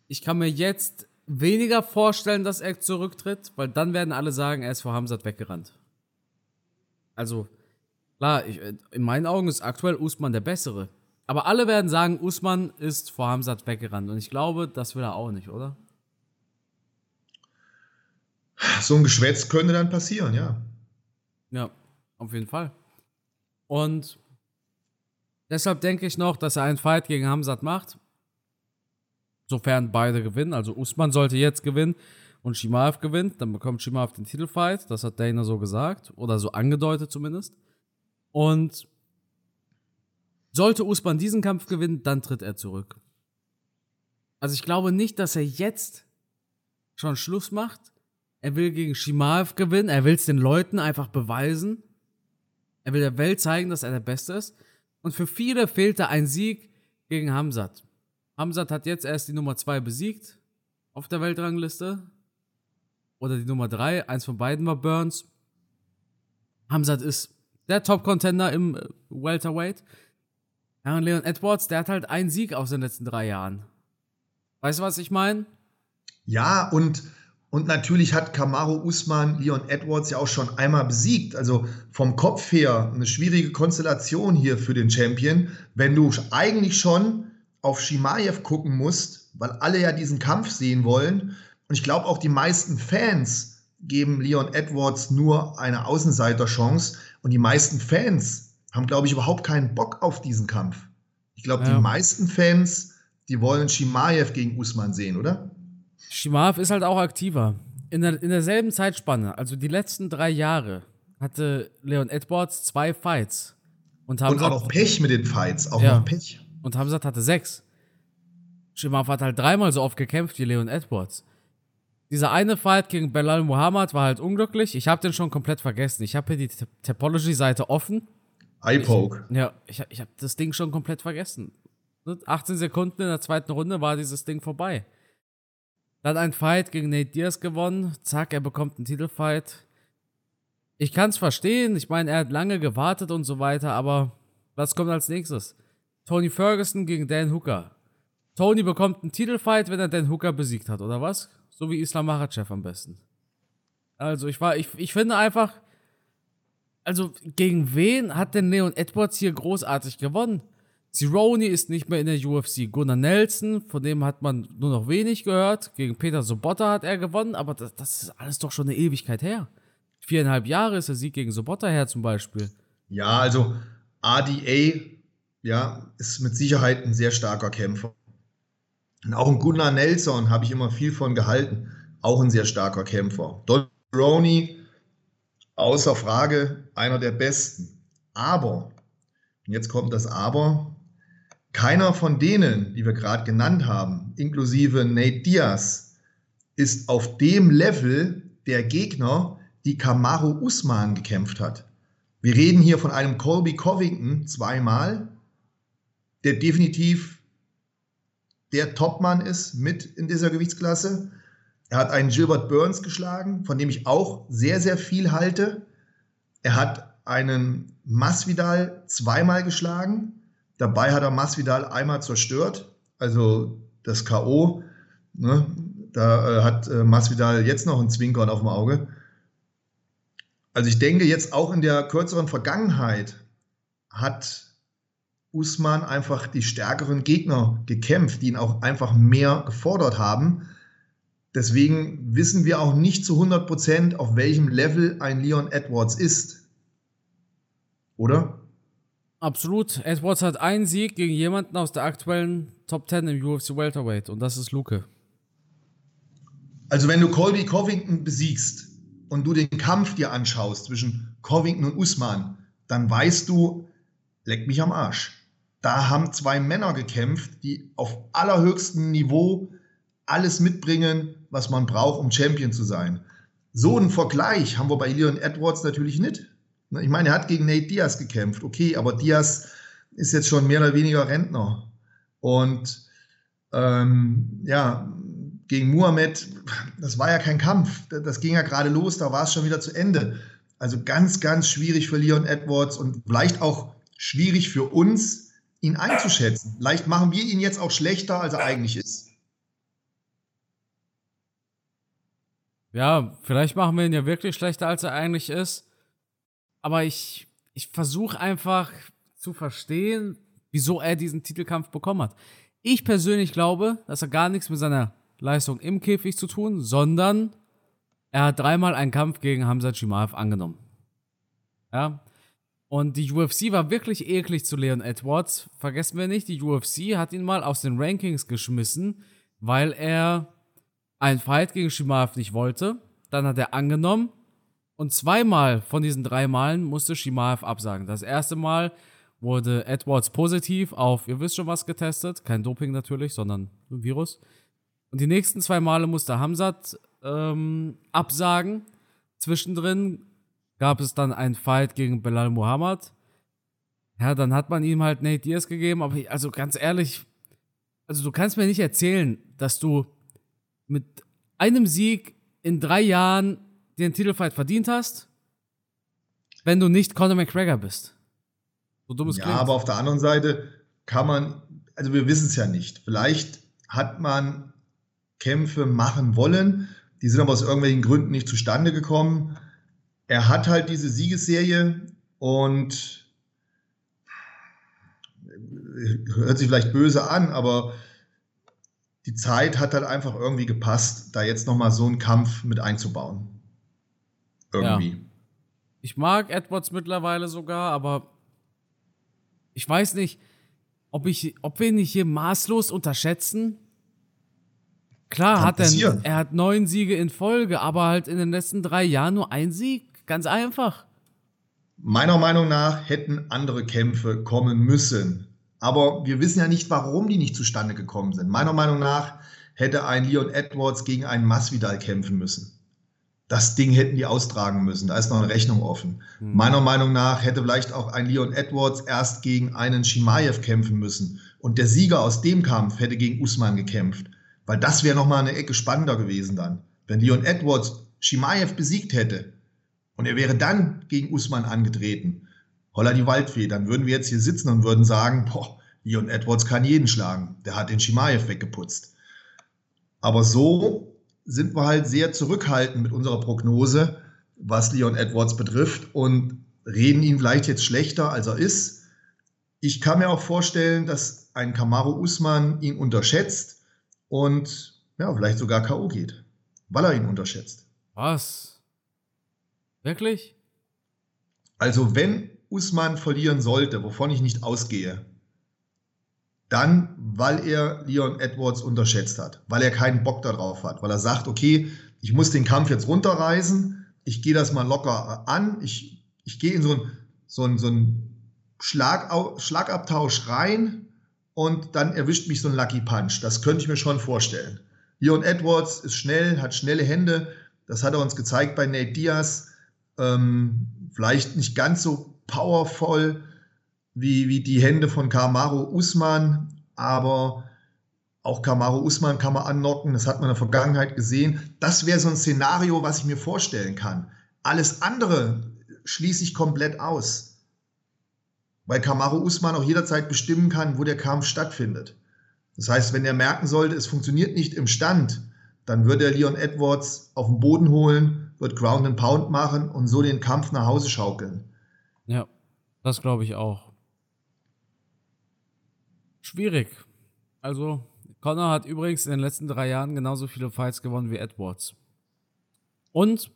Ich kann mir jetzt weniger vorstellen, dass er zurücktritt, weil dann werden alle sagen, er ist vor Hamzat weggerannt. Also, klar, ich, in meinen Augen ist aktuell Usman der Bessere. Aber alle werden sagen, Usman ist vor Hamzat weggerannt. Und ich glaube, das will er auch nicht, oder? So ein Geschwätz könnte dann passieren, ja. Ja, auf jeden Fall. Und deshalb denke ich noch, dass er einen Fight gegen Hamzat macht. Sofern beide gewinnen. Also Usman sollte jetzt gewinnen und Shimaev gewinnt, dann bekommt Shimaev den Titelfight. Das hat Dana so gesagt. Oder so angedeutet zumindest. Und sollte Usman diesen Kampf gewinnen, dann tritt er zurück. Also ich glaube nicht, dass er jetzt schon Schluss macht. Er will gegen Shimaev gewinnen. Er will es den Leuten einfach beweisen. Er will der Welt zeigen, dass er der Beste ist. Und für viele fehlte ein Sieg gegen Hamzat. Hamzat hat jetzt erst die Nummer 2 besiegt auf der Weltrangliste. Oder die Nummer 3. Eins von beiden war Burns. Hamzat ist der Top-Contender im äh, Welterweight. Ja, und Leon Edwards, der hat halt einen Sieg aus den letzten drei Jahren. Weißt du, was ich meine? Ja, und, und natürlich hat Kamaru Usman Leon Edwards ja auch schon einmal besiegt. Also vom Kopf her eine schwierige Konstellation hier für den Champion, wenn du eigentlich schon auf Shimaev gucken musst, weil alle ja diesen Kampf sehen wollen. Und ich glaube auch die meisten Fans geben Leon Edwards nur eine Außenseiterchance. Und die meisten Fans haben, glaube ich, überhaupt keinen Bock auf diesen Kampf. Ich glaube, ja. die meisten Fans, die wollen Shimaev gegen Usman sehen, oder? Shimaev ist halt auch aktiver. In, der, in derselben Zeitspanne, also die letzten drei Jahre, hatte Leon Edwards zwei Fights. Und, und auch Pech mit den Fights, auch ja. noch Pech. Und Hamzat hatte sechs. Shimaev hat halt dreimal so oft gekämpft wie Leon Edwards. Dieser eine Fight gegen Belal Muhammad war halt unglücklich. Ich habe den schon komplett vergessen. Ich habe hier die Topology-Seite offen Eye-Poke. Ja, ich, ich habe das Ding schon komplett vergessen. 18 Sekunden in der zweiten Runde war dieses Ding vorbei. Dann ein Fight gegen Nate Diaz gewonnen. Zack, er bekommt einen Titelfight. Ich kann es verstehen. Ich meine, er hat lange gewartet und so weiter, aber was kommt als nächstes? Tony Ferguson gegen Dan Hooker. Tony bekommt einen Titelfight, wenn er Dan Hooker besiegt hat, oder was? So wie Islam Makhachev am besten. Also ich war, ich, ich finde einfach, also gegen wen hat denn Leon Edwards hier großartig gewonnen? Cerrone ist nicht mehr in der UFC. Gunnar Nelson, von dem hat man nur noch wenig gehört. Gegen Peter Sobotta hat er gewonnen, aber das, das ist alles doch schon eine Ewigkeit her. Viereinhalb Jahre ist der Sieg gegen Sobotta her zum Beispiel. Ja, also RDA ja, ist mit Sicherheit ein sehr starker Kämpfer. Und auch ein Gunnar Nelson habe ich immer viel von gehalten. Auch ein sehr starker Kämpfer. Don Roney, außer Frage, einer der besten. Aber, und jetzt kommt das Aber, keiner von denen, die wir gerade genannt haben, inklusive Nate Diaz, ist auf dem Level der Gegner, die Kamaru Usman gekämpft hat. Wir reden hier von einem Colby Covington zweimal, der definitiv der Topmann ist mit in dieser Gewichtsklasse. Er hat einen Gilbert Burns geschlagen, von dem ich auch sehr, sehr viel halte. Er hat einen Masvidal zweimal geschlagen. Dabei hat er Masvidal einmal zerstört, also das K.O. Ne? Da äh, hat äh, Masvidal jetzt noch einen Zwinkern auf dem Auge. Also ich denke jetzt auch in der kürzeren Vergangenheit hat Usman einfach die stärkeren Gegner gekämpft, die ihn auch einfach mehr gefordert haben. Deswegen wissen wir auch nicht zu 100 Prozent, auf welchem Level ein Leon Edwards ist. Oder? Absolut. Edwards hat einen Sieg gegen jemanden aus der aktuellen Top 10 im UFC Welterweight und das ist Luke. Also wenn du Colby Covington besiegst und du den Kampf dir anschaust zwischen Covington und Usman, dann weißt du, leck mich am Arsch. Da haben zwei Männer gekämpft, die auf allerhöchstem Niveau alles mitbringen, was man braucht, um Champion zu sein. So einen Vergleich haben wir bei Leon Edwards natürlich nicht. Ne, ich meine, er hat gegen Nate Diaz gekämpft, okay, aber Diaz ist jetzt schon mehr oder weniger Rentner. Und ähm, ja, gegen Muhammad, das war ja kein Kampf. Das ging ja gerade los, da war es schon wieder zu Ende. Also ganz, ganz schwierig für Leon Edwards und vielleicht auch schwierig für uns, ihn einzuschätzen. Vielleicht machen wir ihn jetzt auch schlechter, als er eigentlich ist. Ja, vielleicht machen wir ihn ja wirklich schlechter, als er eigentlich ist aber ich, ich versuche einfach zu verstehen, wieso er diesen Titelkampf bekommen hat. Ich persönlich glaube, dass er gar nichts mit seiner Leistung im Käfig zu tun, sondern er hat dreimal einen Kampf gegen Hamza Chimaev angenommen. Ja. Und die UFC war wirklich eklig zu Leon Edwards. Vergessen wir nicht, die UFC hat ihn mal aus den Rankings geschmissen, weil er einen Fight gegen Shimaev nicht wollte. Dann hat er angenommen und zweimal von diesen drei Malen musste Shimaev absagen. Das erste Mal wurde Edwards positiv auf, ihr wisst schon was, getestet. Kein Doping natürlich, sondern ein Virus. Und die nächsten zwei Male musste Hamzat ähm, absagen. Zwischendrin gab es dann einen Fight gegen Belal Muhammad. Ja, dann hat man ihm halt Nate Diaz gegeben, aber also ganz ehrlich, also du kannst mir nicht erzählen, dass du mit einem Sieg in drei Jahren den Titelfight verdient hast, wenn du nicht Conor McGregor bist. So dumm es ja, klingt. aber auf der anderen Seite kann man, also wir wissen es ja nicht. Vielleicht hat man Kämpfe machen wollen, die sind aber aus irgendwelchen Gründen nicht zustande gekommen. Er hat halt diese Siegesserie und hört sich vielleicht böse an, aber die Zeit hat halt einfach irgendwie gepasst, da jetzt nochmal so einen Kampf mit einzubauen. Irgendwie. Ja. Ich mag Edwards mittlerweile sogar, aber ich weiß nicht, ob, ich, ob wir ihn nicht hier maßlos unterschätzen. Klar hat er, er hat neun Siege in Folge, aber halt in den letzten drei Jahren nur ein Sieg. Ganz einfach. Meiner Meinung nach hätten andere Kämpfe kommen müssen. Aber wir wissen ja nicht, warum die nicht zustande gekommen sind. Meiner Meinung nach hätte ein Leon Edwards gegen einen Masvidal kämpfen müssen das Ding hätten die austragen müssen. Da ist noch eine Rechnung offen. Mhm. Meiner Meinung nach hätte vielleicht auch ein Leon Edwards erst gegen einen Shimaev kämpfen müssen. Und der Sieger aus dem Kampf hätte gegen Usman gekämpft. Weil das wäre nochmal eine Ecke spannender gewesen dann. Wenn Leon Edwards Shimaev besiegt hätte und er wäre dann gegen Usman angetreten, holla die Waldfee, dann würden wir jetzt hier sitzen und würden sagen, boah, Leon Edwards kann jeden schlagen. Der hat den Shimaev weggeputzt. Aber so sind wir halt sehr zurückhaltend mit unserer Prognose, was Leon Edwards betrifft und reden ihn vielleicht jetzt schlechter, als er ist. Ich kann mir auch vorstellen, dass ein Kamaru Usman ihn unterschätzt und ja, vielleicht sogar K.O. geht, weil er ihn unterschätzt. Was? Wirklich? Also, wenn Usman verlieren sollte, wovon ich nicht ausgehe, dann, weil er Leon Edwards unterschätzt hat, weil er keinen Bock darauf hat, weil er sagt, okay, ich muss den Kampf jetzt runterreißen, ich gehe das mal locker an, ich, ich gehe in so einen so so ein Schlag, Schlagabtausch rein und dann erwischt mich so ein Lucky Punch. Das könnte ich mir schon vorstellen. Leon Edwards ist schnell, hat schnelle Hände, das hat er uns gezeigt bei Nate Diaz. Ähm, vielleicht nicht ganz so powerful wie, wie die Hände von Kamaru Usman, aber auch Kamaru Usman kann man annocken, das hat man in der Vergangenheit gesehen. Das wäre so ein Szenario, was ich mir vorstellen kann. Alles andere schließe ich komplett aus, weil Kamaru Usman auch jederzeit bestimmen kann, wo der Kampf stattfindet. Das heißt, wenn er merken sollte, es funktioniert nicht im Stand, dann würde er Leon Edwards auf den Boden holen, wird Ground and Pound machen und so den Kampf nach Hause schaukeln. Ja, das glaube ich auch. Schwierig. Also, Connor hat übrigens in den letzten drei Jahren genauso viele Fights gewonnen wie Edwards. Und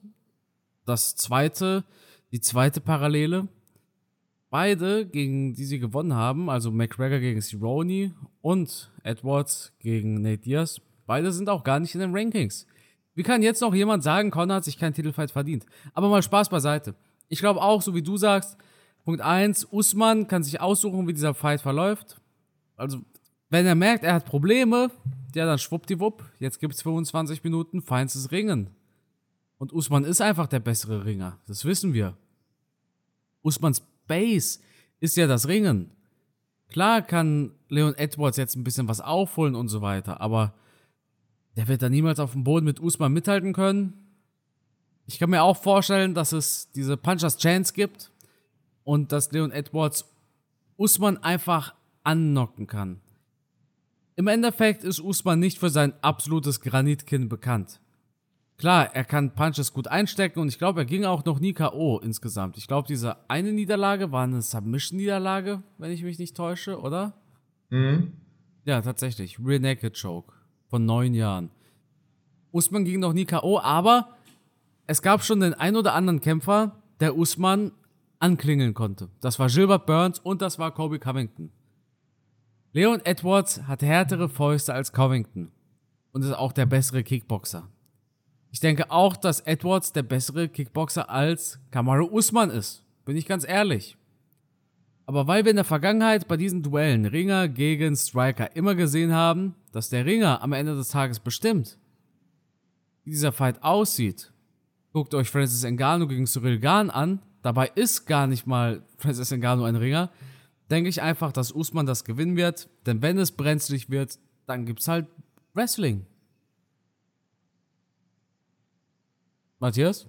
das zweite, die zweite Parallele, beide, gegen die sie gewonnen haben, also McGregor gegen Cerrone und Edwards gegen Nate Diaz, beide sind auch gar nicht in den Rankings. Wie kann jetzt noch jemand sagen, Connor hat sich keinen Titelfight verdient? Aber mal Spaß beiseite. Ich glaube auch, so wie du sagst, Punkt 1, Usman kann sich aussuchen, wie dieser Fight verläuft. Also, wenn er merkt, er hat Probleme, ja, dann schwuppdiwupp, jetzt gibt es 25 Minuten feinstes Ringen. Und Usman ist einfach der bessere Ringer, das wissen wir. Usmans Base ist ja das Ringen. Klar kann Leon Edwards jetzt ein bisschen was aufholen und so weiter, aber der wird da niemals auf dem Boden mit Usman mithalten können. Ich kann mir auch vorstellen, dass es diese Punchers Chance gibt und dass Leon Edwards Usman einfach annocken kann. Im Endeffekt ist Usman nicht für sein absolutes Granitkinn bekannt. Klar, er kann Punches gut einstecken und ich glaube, er ging auch noch nie K.O. insgesamt. Ich glaube, diese eine Niederlage war eine Submission-Niederlage, wenn ich mich nicht täusche, oder? Mhm. Ja, tatsächlich. Rear Naked Choke von neun Jahren. Usman ging noch nie K.O., aber es gab schon den ein oder anderen Kämpfer, der Usman anklingeln konnte. Das war Gilbert Burns und das war Kobe Covington. Leon Edwards hat härtere Fäuste als Covington und ist auch der bessere Kickboxer. Ich denke auch, dass Edwards der bessere Kickboxer als Kamaru Usman ist. Bin ich ganz ehrlich. Aber weil wir in der Vergangenheit bei diesen Duellen Ringer gegen Striker immer gesehen haben, dass der Ringer am Ende des Tages bestimmt, wie dieser Fight aussieht, guckt euch Francis Ngannou gegen Cyril Gahn an, dabei ist gar nicht mal Francis Ngannou ein Ringer, denke ich einfach, dass Usman das gewinnen wird. Denn wenn es brenzlig wird, dann gibt es halt Wrestling. Matthias?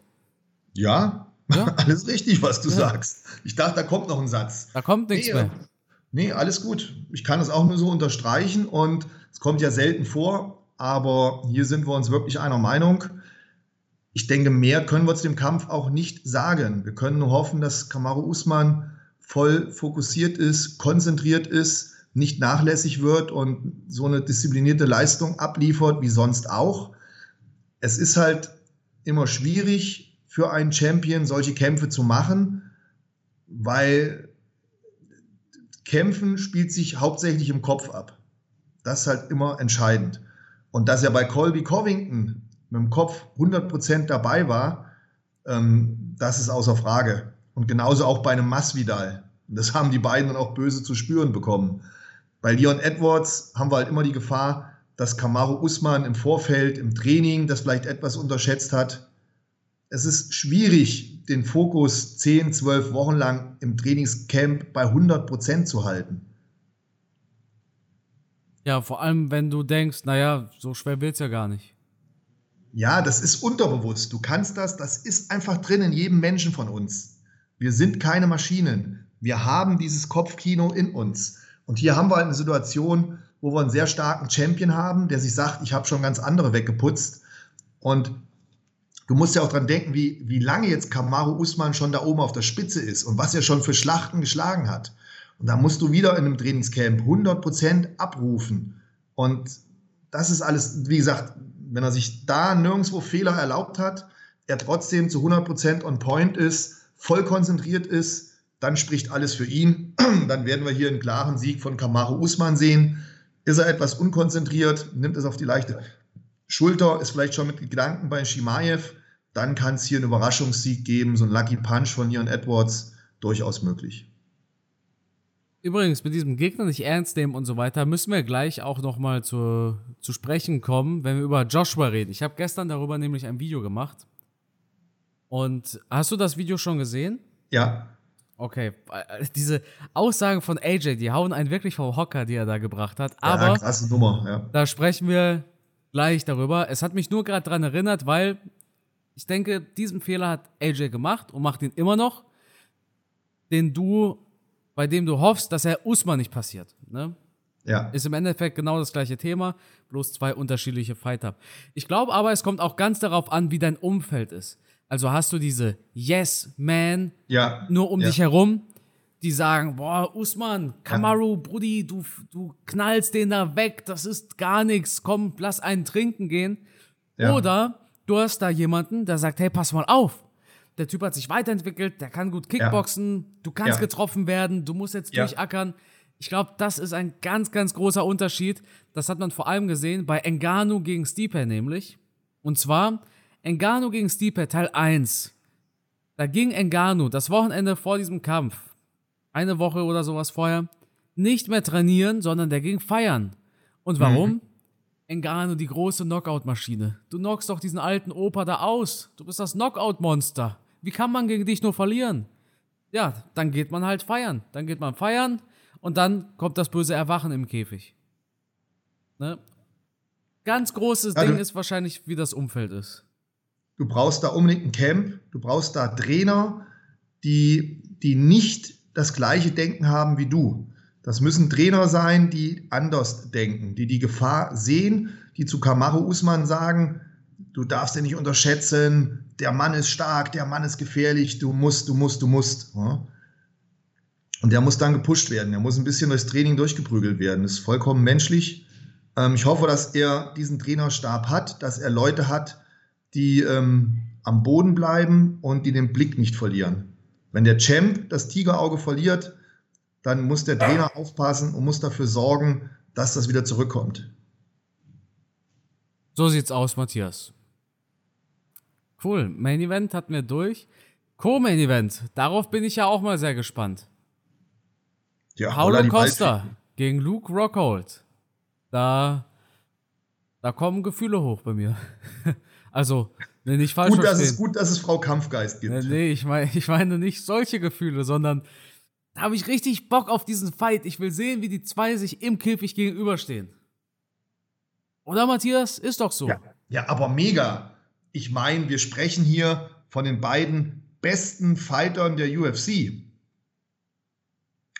Ja, ja? alles richtig, was du ja. sagst. Ich dachte, da kommt noch ein Satz. Da kommt nichts nee, mehr. Nee, alles gut. Ich kann es auch nur so unterstreichen und es kommt ja selten vor, aber hier sind wir uns wirklich einer Meinung. Ich denke, mehr können wir zu dem Kampf auch nicht sagen. Wir können nur hoffen, dass Kamaru Usman voll fokussiert ist, konzentriert ist, nicht nachlässig wird und so eine disziplinierte Leistung abliefert wie sonst auch. Es ist halt immer schwierig für einen Champion solche Kämpfe zu machen, weil Kämpfen spielt sich hauptsächlich im Kopf ab. Das ist halt immer entscheidend. Und dass er bei Colby Covington mit dem Kopf 100% dabei war, ähm, das ist außer Frage. Und genauso auch bei einem Masvidal. Und das haben die beiden dann auch böse zu spüren bekommen. Bei Leon Edwards haben wir halt immer die Gefahr, dass Kamaru Usman im Vorfeld, im Training das vielleicht etwas unterschätzt hat. Es ist schwierig, den Fokus 10, 12 Wochen lang im Trainingscamp bei 100 Prozent zu halten. Ja, vor allem, wenn du denkst, naja, so schwer wird es ja gar nicht. Ja, das ist unterbewusst. Du kannst das, das ist einfach drin in jedem Menschen von uns. Wir sind keine Maschinen. Wir haben dieses Kopfkino in uns. Und hier haben wir eine Situation, wo wir einen sehr starken Champion haben, der sich sagt, ich habe schon ganz andere weggeputzt. Und du musst ja auch dran denken, wie, wie lange jetzt Kamaru Usman schon da oben auf der Spitze ist und was er schon für Schlachten geschlagen hat. Und da musst du wieder in einem Trainingscamp 100% abrufen. Und das ist alles, wie gesagt, wenn er sich da nirgendwo Fehler erlaubt hat, er trotzdem zu 100% on point ist, voll konzentriert ist, dann spricht alles für ihn. Dann werden wir hier einen klaren Sieg von Kamaru Usman sehen. Ist er etwas unkonzentriert, nimmt es auf die leichte Schulter, ist vielleicht schon mit Gedanken bei Shimaev, dann kann es hier einen Überraschungssieg geben, so ein Lucky Punch von Leon Edwards, durchaus möglich. Übrigens, mit diesem Gegner nicht ernst nehmen und so weiter, müssen wir gleich auch nochmal zu, zu sprechen kommen, wenn wir über Joshua reden. Ich habe gestern darüber nämlich ein Video gemacht. Und hast du das Video schon gesehen? Ja. Okay, diese Aussagen von AJ, die hauen einen wirklich vom Hocker, die er da gebracht hat. Aber ja, krasse Nummer, ja. da sprechen wir gleich darüber. Es hat mich nur gerade daran erinnert, weil ich denke, diesen Fehler hat AJ gemacht und macht ihn immer noch, den du bei dem du hoffst, dass er Usman nicht passiert. Ne? Ja. Ist im Endeffekt genau das gleiche Thema, bloß zwei unterschiedliche Fighter. Ich glaube aber, es kommt auch ganz darauf an, wie dein Umfeld ist. Also hast du diese Yes-Man ja. nur um ja. dich herum, die sagen, boah, Usman, Kamaru, ja. Brudi, du, du knallst den da weg, das ist gar nichts, komm, lass einen trinken gehen. Ja. Oder du hast da jemanden, der sagt, hey, pass mal auf, der Typ hat sich weiterentwickelt, der kann gut Kickboxen, ja. du kannst ja. getroffen werden, du musst jetzt ja. durchackern. Ich glaube, das ist ein ganz, ganz großer Unterschied. Das hat man vor allem gesehen bei Engano gegen Stipe nämlich. Und zwar Engano gegen Stipe Teil 1. Da ging Engano das Wochenende vor diesem Kampf, eine Woche oder sowas vorher, nicht mehr trainieren, sondern der ging feiern. Und warum? Mhm. Engano, die große Knockout-Maschine. Du knockst doch diesen alten Opa da aus. Du bist das Knockout-Monster. Wie kann man gegen dich nur verlieren? Ja, dann geht man halt feiern. Dann geht man feiern und dann kommt das böse Erwachen im Käfig. Ne? Ganz großes ja, Ding ist wahrscheinlich, wie das Umfeld ist. Du brauchst da unbedingt ein Camp, du brauchst da Trainer, die, die nicht das gleiche Denken haben wie du. Das müssen Trainer sein, die anders denken, die die Gefahr sehen, die zu Kamaru Usman sagen, du darfst ihn nicht unterschätzen, der Mann ist stark, der Mann ist gefährlich, du musst, du musst, du musst. Ja? Und der muss dann gepusht werden, der muss ein bisschen durchs Training durchgeprügelt werden. Das ist vollkommen menschlich. Ähm, ich hoffe, dass er diesen Trainerstab hat, dass er Leute hat, die ähm, am Boden bleiben und die den Blick nicht verlieren. Wenn der Champ das Tigerauge verliert, dann muss der Trainer aufpassen und muss dafür sorgen, dass das wieder zurückkommt. So sieht's aus, Matthias. Cool. Main Event hatten wir durch. Co-Main Event. Darauf bin ich ja auch mal sehr gespannt. Ja, Paulo Costa gegen Luke Rockhold. Da, da kommen Gefühle hoch bei mir. also, nee, nicht falsch gut, dass es gut, dass es Frau Kampfgeist gibt. Nee, ich meine, ich meine nicht solche Gefühle, sondern da habe ich richtig Bock auf diesen Fight. Ich will sehen, wie die zwei sich im Käfig gegenüberstehen. Oder Matthias? Ist doch so. Ja, ja aber mega ich meine, wir sprechen hier von den beiden besten Fightern der UFC.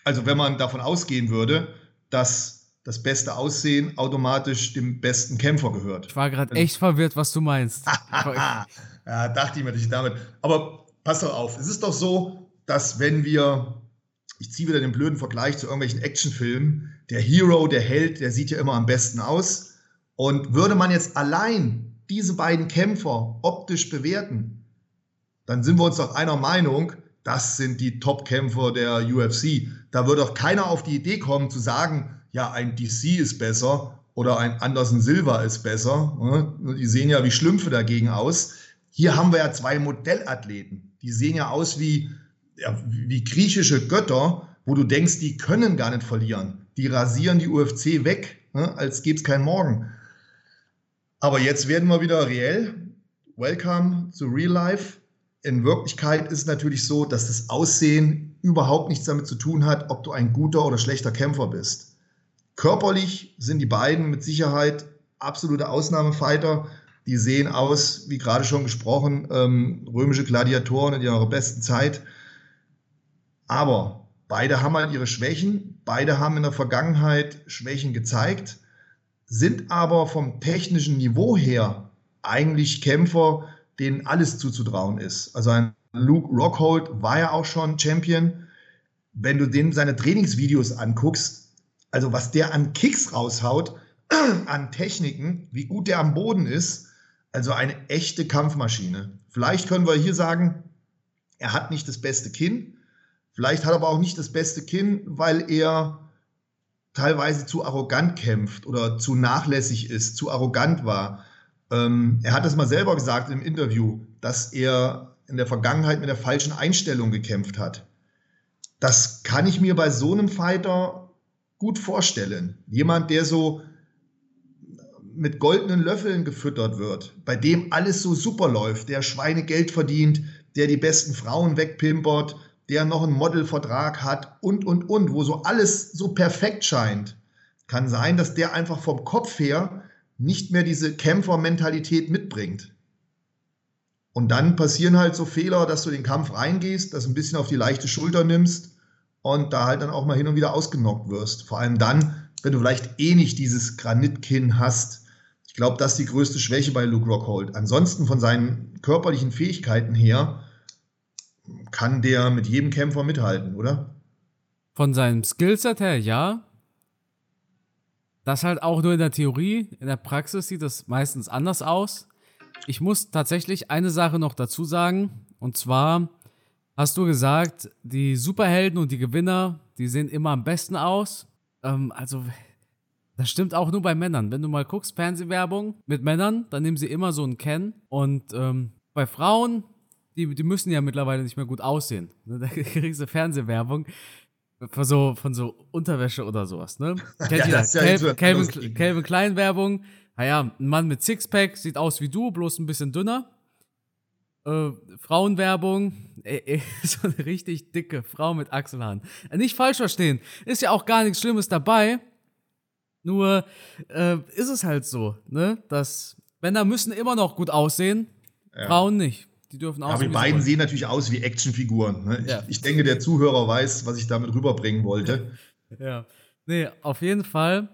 Also wenn man davon ausgehen würde, dass das beste Aussehen automatisch dem besten Kämpfer gehört. Ich war gerade also, echt verwirrt, was du meinst. ja, dachte ich mir nicht damit. Aber pass doch auf, es ist doch so, dass wenn wir, ich ziehe wieder den blöden Vergleich zu irgendwelchen Actionfilmen, der Hero, der Held, der sieht ja immer am besten aus. Und würde man jetzt allein diese beiden Kämpfer optisch bewerten, dann sind wir uns doch einer Meinung, das sind die Top-Kämpfer der UFC. Da würde doch keiner auf die Idee kommen zu sagen, ja, ein DC ist besser oder ein Anderson Silva ist besser. Die sehen ja wie Schlümpfe dagegen aus. Hier haben wir ja zwei Modellathleten. Die sehen ja aus wie, ja, wie griechische Götter, wo du denkst, die können gar nicht verlieren. Die rasieren die UFC weg, als gäbe es keinen Morgen. Aber jetzt werden wir wieder reell. Welcome to Real Life. In Wirklichkeit ist es natürlich so, dass das Aussehen überhaupt nichts damit zu tun hat, ob du ein guter oder schlechter Kämpfer bist. Körperlich sind die beiden mit Sicherheit absolute Ausnahmefighter. Die sehen aus, wie gerade schon gesprochen, ähm, römische Gladiatoren in ihrer besten Zeit. Aber Beide haben halt ihre Schwächen, beide haben in der Vergangenheit Schwächen gezeigt, sind aber vom technischen Niveau her eigentlich Kämpfer, denen alles zuzutrauen ist. Also ein Luke Rockhold war ja auch schon Champion. Wenn du den seine Trainingsvideos anguckst, also was der an Kicks raushaut, an Techniken, wie gut der am Boden ist, also eine echte Kampfmaschine. Vielleicht können wir hier sagen, er hat nicht das beste Kinn. Vielleicht hat er aber auch nicht das beste Kinn, weil er teilweise zu arrogant kämpft oder zu nachlässig ist, zu arrogant war. Ähm, er hat das mal selber gesagt im Interview, dass er in der Vergangenheit mit der falschen Einstellung gekämpft hat. Das kann ich mir bei so einem Fighter gut vorstellen. Jemand, der so mit goldenen Löffeln gefüttert wird, bei dem alles so super läuft, der Schweinegeld verdient, der die besten Frauen wegpimpert, der noch einen Modelvertrag hat und, und, und, wo so alles so perfekt scheint, kann sein, dass der einfach vom Kopf her nicht mehr diese Kämpfermentalität mitbringt. Und dann passieren halt so Fehler, dass du den Kampf reingehst, das ein bisschen auf die leichte Schulter nimmst und da halt dann auch mal hin und wieder ausgenockt wirst. Vor allem dann, wenn du vielleicht eh nicht dieses Granitkinn hast. Ich glaube, das ist die größte Schwäche bei Luke Rockhold. Ansonsten von seinen körperlichen Fähigkeiten her kann der mit jedem Kämpfer mithalten, oder? Von seinem Skillset her, ja. Das halt auch nur in der Theorie. In der Praxis sieht das meistens anders aus. Ich muss tatsächlich eine Sache noch dazu sagen. Und zwar hast du gesagt, die Superhelden und die Gewinner, die sehen immer am besten aus. Ähm, also, das stimmt auch nur bei Männern. Wenn du mal guckst, Fernsehwerbung mit Männern, dann nehmen sie immer so einen Ken. Und ähm, bei Frauen die, die müssen ja mittlerweile nicht mehr gut aussehen. Ne? Da kriegst du Fernsehwerbung von so, von so Unterwäsche oder sowas, ne? Kennt ja, Ja Calvin, Calvin, Calvin Klein Werbung. Naja, ein Mann mit Sixpack sieht aus wie du, bloß ein bisschen dünner. Äh, Frauenwerbung, ey, ey, so eine richtig dicke Frau mit Achselhaaren. Äh, nicht falsch verstehen, ist ja auch gar nichts Schlimmes dabei. Nur äh, ist es halt so, ne, dass Männer müssen immer noch gut aussehen, ja. Frauen nicht. Die dürfen auch. Aber die beiden sehen natürlich aus wie Actionfiguren. Ne? Ja. Ich, ich, denke, der Zuhörer weiß, was ich damit rüberbringen wollte. Ja. Nee, auf jeden Fall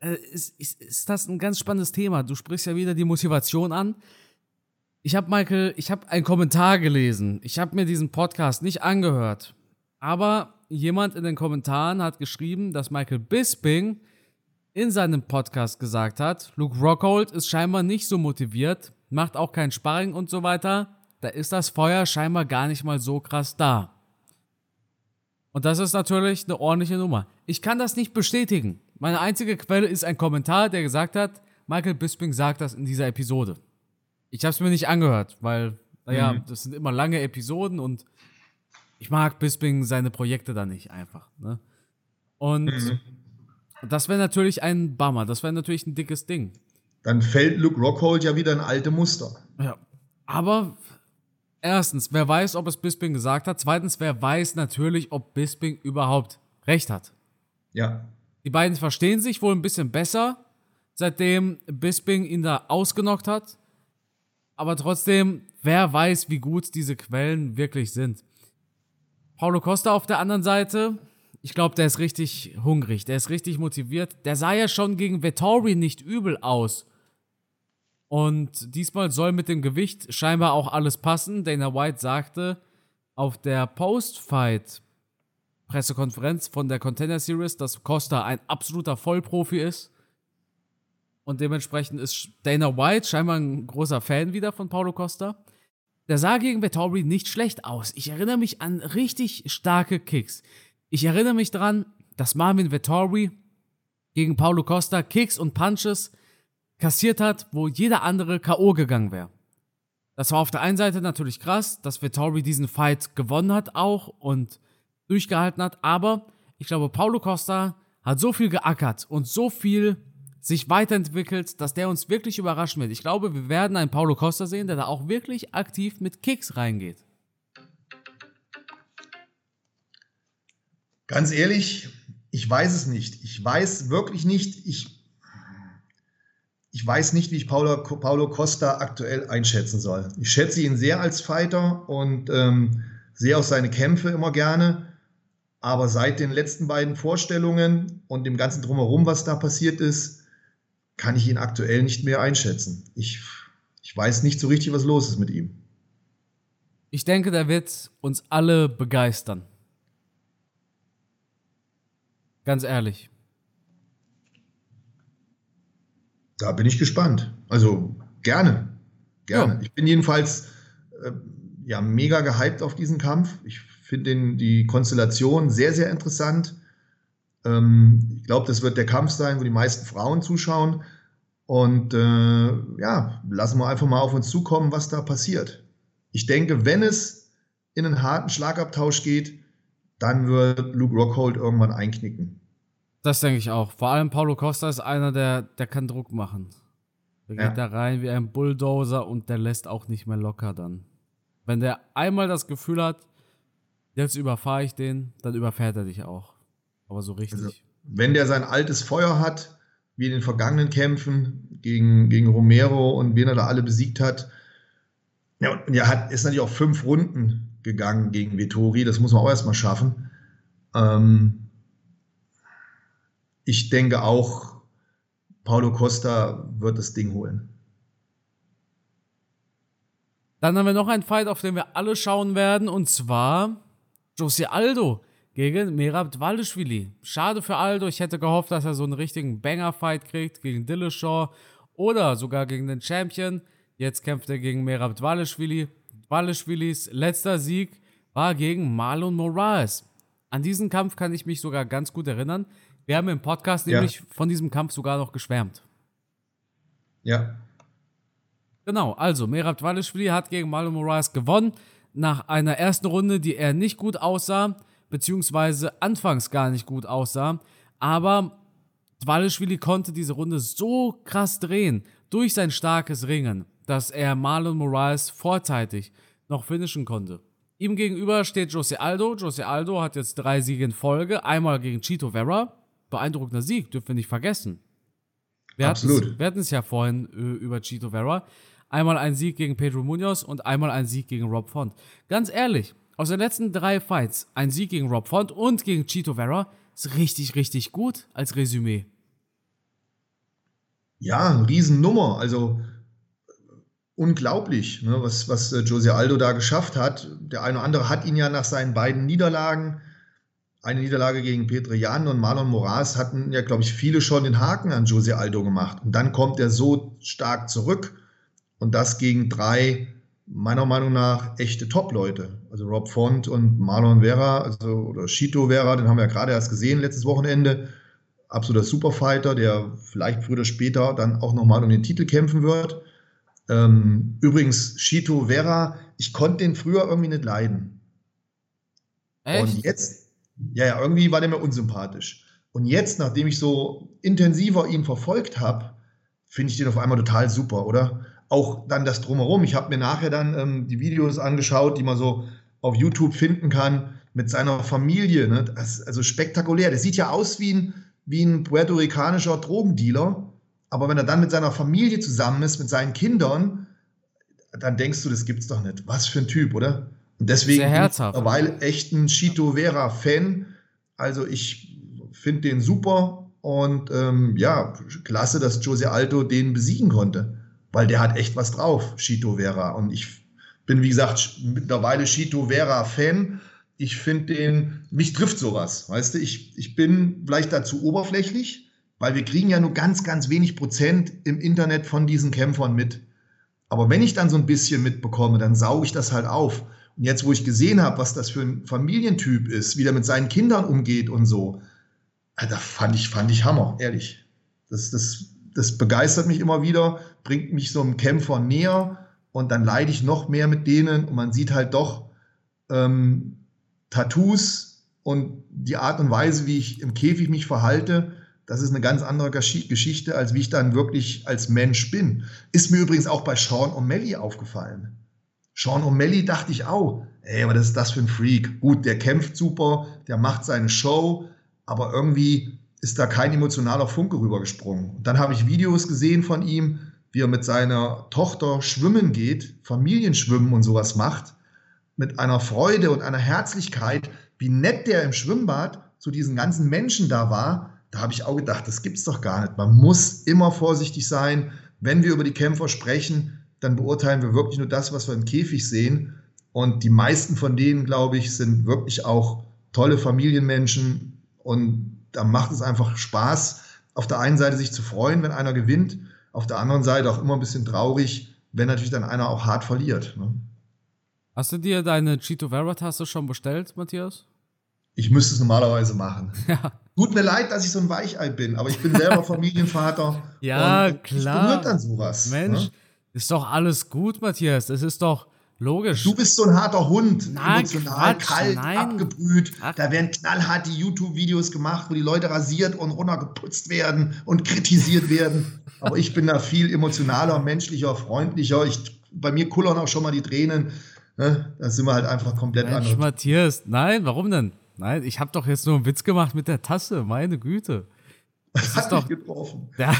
äh, ist, ist, ist das ein ganz spannendes Thema. Du sprichst ja wieder die Motivation an. Ich habe, Michael, ich habe einen Kommentar gelesen. Ich habe mir diesen Podcast nicht angehört. Aber jemand in den Kommentaren hat geschrieben, dass Michael Bisping in seinem Podcast gesagt hat, Luke Rockhold ist scheinbar nicht so motiviert, macht auch kein Sparring und so weiter, da ist das Feuer scheinbar gar nicht mal so krass da. Und das ist natürlich eine ordentliche Nummer. Ich kann das nicht bestätigen. Meine einzige Quelle ist ein Kommentar, der gesagt hat, Michael Bisping sagt das in dieser Episode. Ich habe es mir nicht angehört, weil, naja, mhm. das sind immer lange Episoden und ich mag Bisping seine Projekte da nicht einfach. Ne? Und mhm. das wäre natürlich ein Bummer, das wäre natürlich ein dickes Ding dann fällt Luke Rockhold ja wieder in alte Muster. Ja. Aber erstens, wer weiß, ob es Bisping gesagt hat. Zweitens, wer weiß natürlich, ob Bisping überhaupt recht hat. Ja. Die beiden verstehen sich wohl ein bisschen besser, seitdem Bisping ihn da ausgenockt hat. Aber trotzdem, wer weiß, wie gut diese Quellen wirklich sind. Paulo Costa auf der anderen Seite, ich glaube, der ist richtig hungrig, der ist richtig motiviert. Der sah ja schon gegen Vettori nicht übel aus. Und diesmal soll mit dem Gewicht scheinbar auch alles passen. Dana White sagte auf der Post-Fight Pressekonferenz von der Contender Series, dass Costa ein absoluter Vollprofi ist. Und dementsprechend ist Dana White scheinbar ein großer Fan wieder von Paulo Costa. Der sah gegen Vettori nicht schlecht aus. Ich erinnere mich an richtig starke Kicks. Ich erinnere mich daran, dass Marvin Vettori gegen Paulo Costa Kicks und Punches kassiert hat, wo jeder andere K.O. gegangen wäre. Das war auf der einen Seite natürlich krass, dass Vittori diesen Fight gewonnen hat auch und durchgehalten hat, aber ich glaube, Paulo Costa hat so viel geackert und so viel sich weiterentwickelt, dass der uns wirklich überraschen wird. Ich glaube, wir werden einen Paulo Costa sehen, der da auch wirklich aktiv mit Kicks reingeht. Ganz ehrlich, ich weiß es nicht. Ich weiß wirklich nicht. Ich ich weiß nicht, wie ich Paulo, Paulo Costa aktuell einschätzen soll. Ich schätze ihn sehr als Fighter und ähm, sehe auch seine Kämpfe immer gerne. Aber seit den letzten beiden Vorstellungen und dem ganzen Drumherum, was da passiert ist, kann ich ihn aktuell nicht mehr einschätzen. Ich, ich weiß nicht so richtig, was los ist mit ihm. Ich denke, der wird uns alle begeistern. Ganz ehrlich. Da bin ich gespannt. Also gerne. Gerne. Ja. Ich bin jedenfalls äh, ja mega gehypt auf diesen Kampf. Ich finde die Konstellation sehr, sehr interessant. Ähm, ich glaube, das wird der Kampf sein, wo die meisten Frauen zuschauen. Und äh, ja, lassen wir einfach mal auf uns zukommen, was da passiert. Ich denke, wenn es in einen harten Schlagabtausch geht, dann wird Luke Rockhold irgendwann einknicken. Das denke ich auch. Vor allem Paulo Costa ist einer, der, der kann Druck machen. Der ja. geht da rein wie ein Bulldozer und der lässt auch nicht mehr locker dann. Wenn der einmal das Gefühl hat, jetzt überfahre ich den, dann überfährt er dich auch. Aber so richtig. Also, wenn der sein altes Feuer hat, wie in den vergangenen Kämpfen gegen, gegen Romero und wen er da alle besiegt hat, ja, und er hat, ist natürlich auch fünf Runden gegangen gegen Vittori, das muss man auch erstmal schaffen. Ähm, ich denke auch, Paulo Costa wird das Ding holen. Dann haben wir noch einen Fight, auf den wir alle schauen werden, und zwar Jose Aldo gegen Merab Dvalishvili. Schade für Aldo, ich hätte gehofft, dass er so einen richtigen Banger-Fight kriegt gegen Dillashaw oder sogar gegen den Champion. Jetzt kämpft er gegen Merab Dvalishvili. Dvalishvilis letzter Sieg war gegen Marlon Moraes. An diesen Kampf kann ich mich sogar ganz gut erinnern. Wir haben im Podcast ja. nämlich von diesem Kampf sogar noch geschwärmt. Ja. Genau, also Merab Dvalishvili hat gegen Marlon Moraes gewonnen. Nach einer ersten Runde, die er nicht gut aussah, beziehungsweise anfangs gar nicht gut aussah. Aber Dvalishvili konnte diese Runde so krass drehen durch sein starkes Ringen, dass er Marlon Moraes vorzeitig noch finishen konnte. Ihm gegenüber steht Jose Aldo. Jose Aldo hat jetzt drei Siege in Folge. Einmal gegen Chito Vera, beeindruckender Sieg, dürfen wir nicht vergessen. Wir Absolut. wir hatten es ja vorhin äh, über Chito Vera. Einmal ein Sieg gegen Pedro Munoz und einmal ein Sieg gegen Rob Font. Ganz ehrlich, aus den letzten drei Fights, ein Sieg gegen Rob Font und gegen Chito Vera, ist richtig, richtig gut als Resümee. Ja, eine Riesennummer. Also unglaublich, ne, was, was äh, Jose Aldo da geschafft hat. Der eine oder andere hat ihn ja nach seinen beiden Niederlagen eine Niederlage gegen Petre Jan und Marlon Moraes hatten ja, glaube ich, viele schon den Haken an Jose Aldo gemacht. Und dann kommt er so stark zurück und das gegen drei, meiner Meinung nach, echte Top-Leute. Also Rob Font und Marlon Vera, also, oder Shito Vera, den haben wir ja gerade erst gesehen letztes Wochenende. Absoluter Superfighter, der vielleicht früher oder später dann auch nochmal um den Titel kämpfen wird. Ähm, übrigens, Shito Vera, ich konnte den früher irgendwie nicht leiden. Echt? Und jetzt, ja, ja, irgendwie war der mir unsympathisch. Und jetzt, nachdem ich so intensiver ihn verfolgt habe, finde ich den auf einmal total super, oder? Auch dann das Drumherum. Ich habe mir nachher dann ähm, die Videos angeschaut, die man so auf YouTube finden kann, mit seiner Familie. Ne? Das, also spektakulär. Der sieht ja aus wie ein, wie ein puerto-ricanischer Drogendealer. Aber wenn er dann mit seiner Familie zusammen ist, mit seinen Kindern, dann denkst du, das gibt's doch nicht. Was für ein Typ, oder? Und deswegen Sehr herzhaft. bin ich mittlerweile echt ein Chito Vera-Fan. Also ich finde den super und ähm, ja, klasse, dass Jose Aldo den besiegen konnte, weil der hat echt was drauf, Chito Vera. Und ich bin, wie gesagt, mittlerweile Chito Vera-Fan. Ich finde den, mich trifft sowas, weißt du, ich, ich bin vielleicht dazu oberflächlich, weil wir kriegen ja nur ganz, ganz wenig Prozent im Internet von diesen Kämpfern mit. Aber wenn ich dann so ein bisschen mitbekomme, dann sauge ich das halt auf. Und jetzt, wo ich gesehen habe, was das für ein Familientyp ist, wie der mit seinen Kindern umgeht und so, da fand ich, fand ich Hammer, ehrlich. Das, das, das begeistert mich immer wieder, bringt mich so einem Kämpfer näher und dann leide ich noch mehr mit denen und man sieht halt doch ähm, Tattoos und die Art und Weise, wie ich im Käfig mich verhalte, das ist eine ganz andere Geschichte, als wie ich dann wirklich als Mensch bin. Ist mir übrigens auch bei Sean O'Malley aufgefallen. Sean O'Malley dachte ich auch, ey, was ist das für ein Freak? Gut, der kämpft super, der macht seine Show, aber irgendwie ist da kein emotionaler Funke rübergesprungen. Und dann habe ich Videos gesehen von ihm, wie er mit seiner Tochter schwimmen geht, Familienschwimmen und sowas macht, mit einer Freude und einer Herzlichkeit, wie nett der im Schwimmbad zu diesen ganzen Menschen da war, da habe ich auch gedacht, das gibt es doch gar nicht. Man muss immer vorsichtig sein. Wenn wir über die Kämpfer sprechen, dann beurteilen wir wirklich nur das, was wir im Käfig sehen. Und die meisten von denen, glaube ich, sind wirklich auch tolle Familienmenschen. Und da macht es einfach Spaß, auf der einen Seite sich zu freuen, wenn einer gewinnt, auf der anderen Seite auch immer ein bisschen traurig, wenn natürlich dann einer auch hart verliert. Ne? Hast du dir deine Cheeto Vera-Tasse schon bestellt, Matthias? Ich müsste es normalerweise machen. Ja. Tut mir leid, dass ich so ein Weichei bin, aber ich bin selber Familienvater. ja, klar. berührt dann sowas. Mensch, ne? Ist doch alles gut, Matthias. Es ist doch logisch. Du bist so ein harter Hund. Nein, emotional, Quatsch, kalt, nein. abgebrüht. Ach. Da werden knallhart die YouTube-Videos gemacht, wo die Leute rasiert und runtergeputzt werden und kritisiert werden. Aber ich bin da viel emotionaler, menschlicher, freundlicher. Ich, bei mir kullern auch schon mal die Tränen. Ne? Da sind wir halt einfach komplett Mensch, anders. Matthias, nein, warum denn? Nein, ich habe doch jetzt nur einen Witz gemacht mit der Tasse, meine Güte. Das ist doch getroffen. Ja,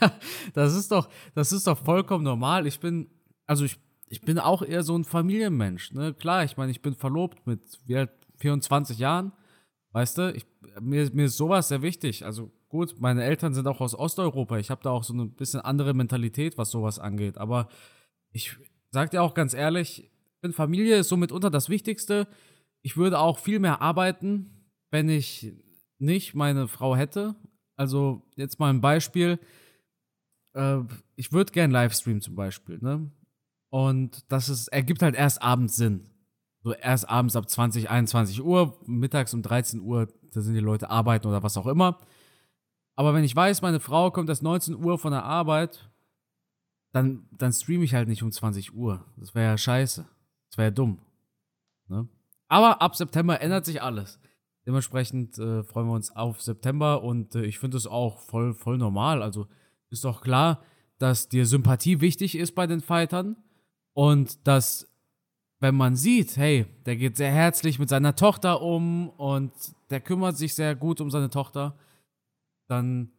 das ist doch, das ist doch vollkommen normal. Ich bin, also ich, ich bin auch eher so ein Familienmensch. Ne? Klar, ich meine, ich bin verlobt mit wie alt, 24 Jahren. Weißt du, ich, mir, mir ist sowas sehr wichtig. Also gut, meine Eltern sind auch aus Osteuropa. Ich habe da auch so ein bisschen andere Mentalität, was sowas angeht. Aber ich sag dir auch ganz ehrlich, Familie ist so mitunter das Wichtigste ich würde auch viel mehr arbeiten, wenn ich nicht meine Frau hätte. Also jetzt mal ein Beispiel. Äh, ich würde gern Livestream zum Beispiel, ne? Und das ist, ergibt halt erst abends Sinn. So erst abends ab 20, 21 Uhr, mittags um 13 Uhr, da sind die Leute arbeiten oder was auch immer. Aber wenn ich weiß, meine Frau kommt erst 19 Uhr von der Arbeit, dann, dann streame ich halt nicht um 20 Uhr. Das wäre ja scheiße. Das wäre ja dumm. Ne? Aber ab September ändert sich alles. Dementsprechend äh, freuen wir uns auf September und äh, ich finde es auch voll, voll normal. Also ist doch klar, dass dir Sympathie wichtig ist bei den Fightern und dass, wenn man sieht, hey, der geht sehr herzlich mit seiner Tochter um und der kümmert sich sehr gut um seine Tochter, dann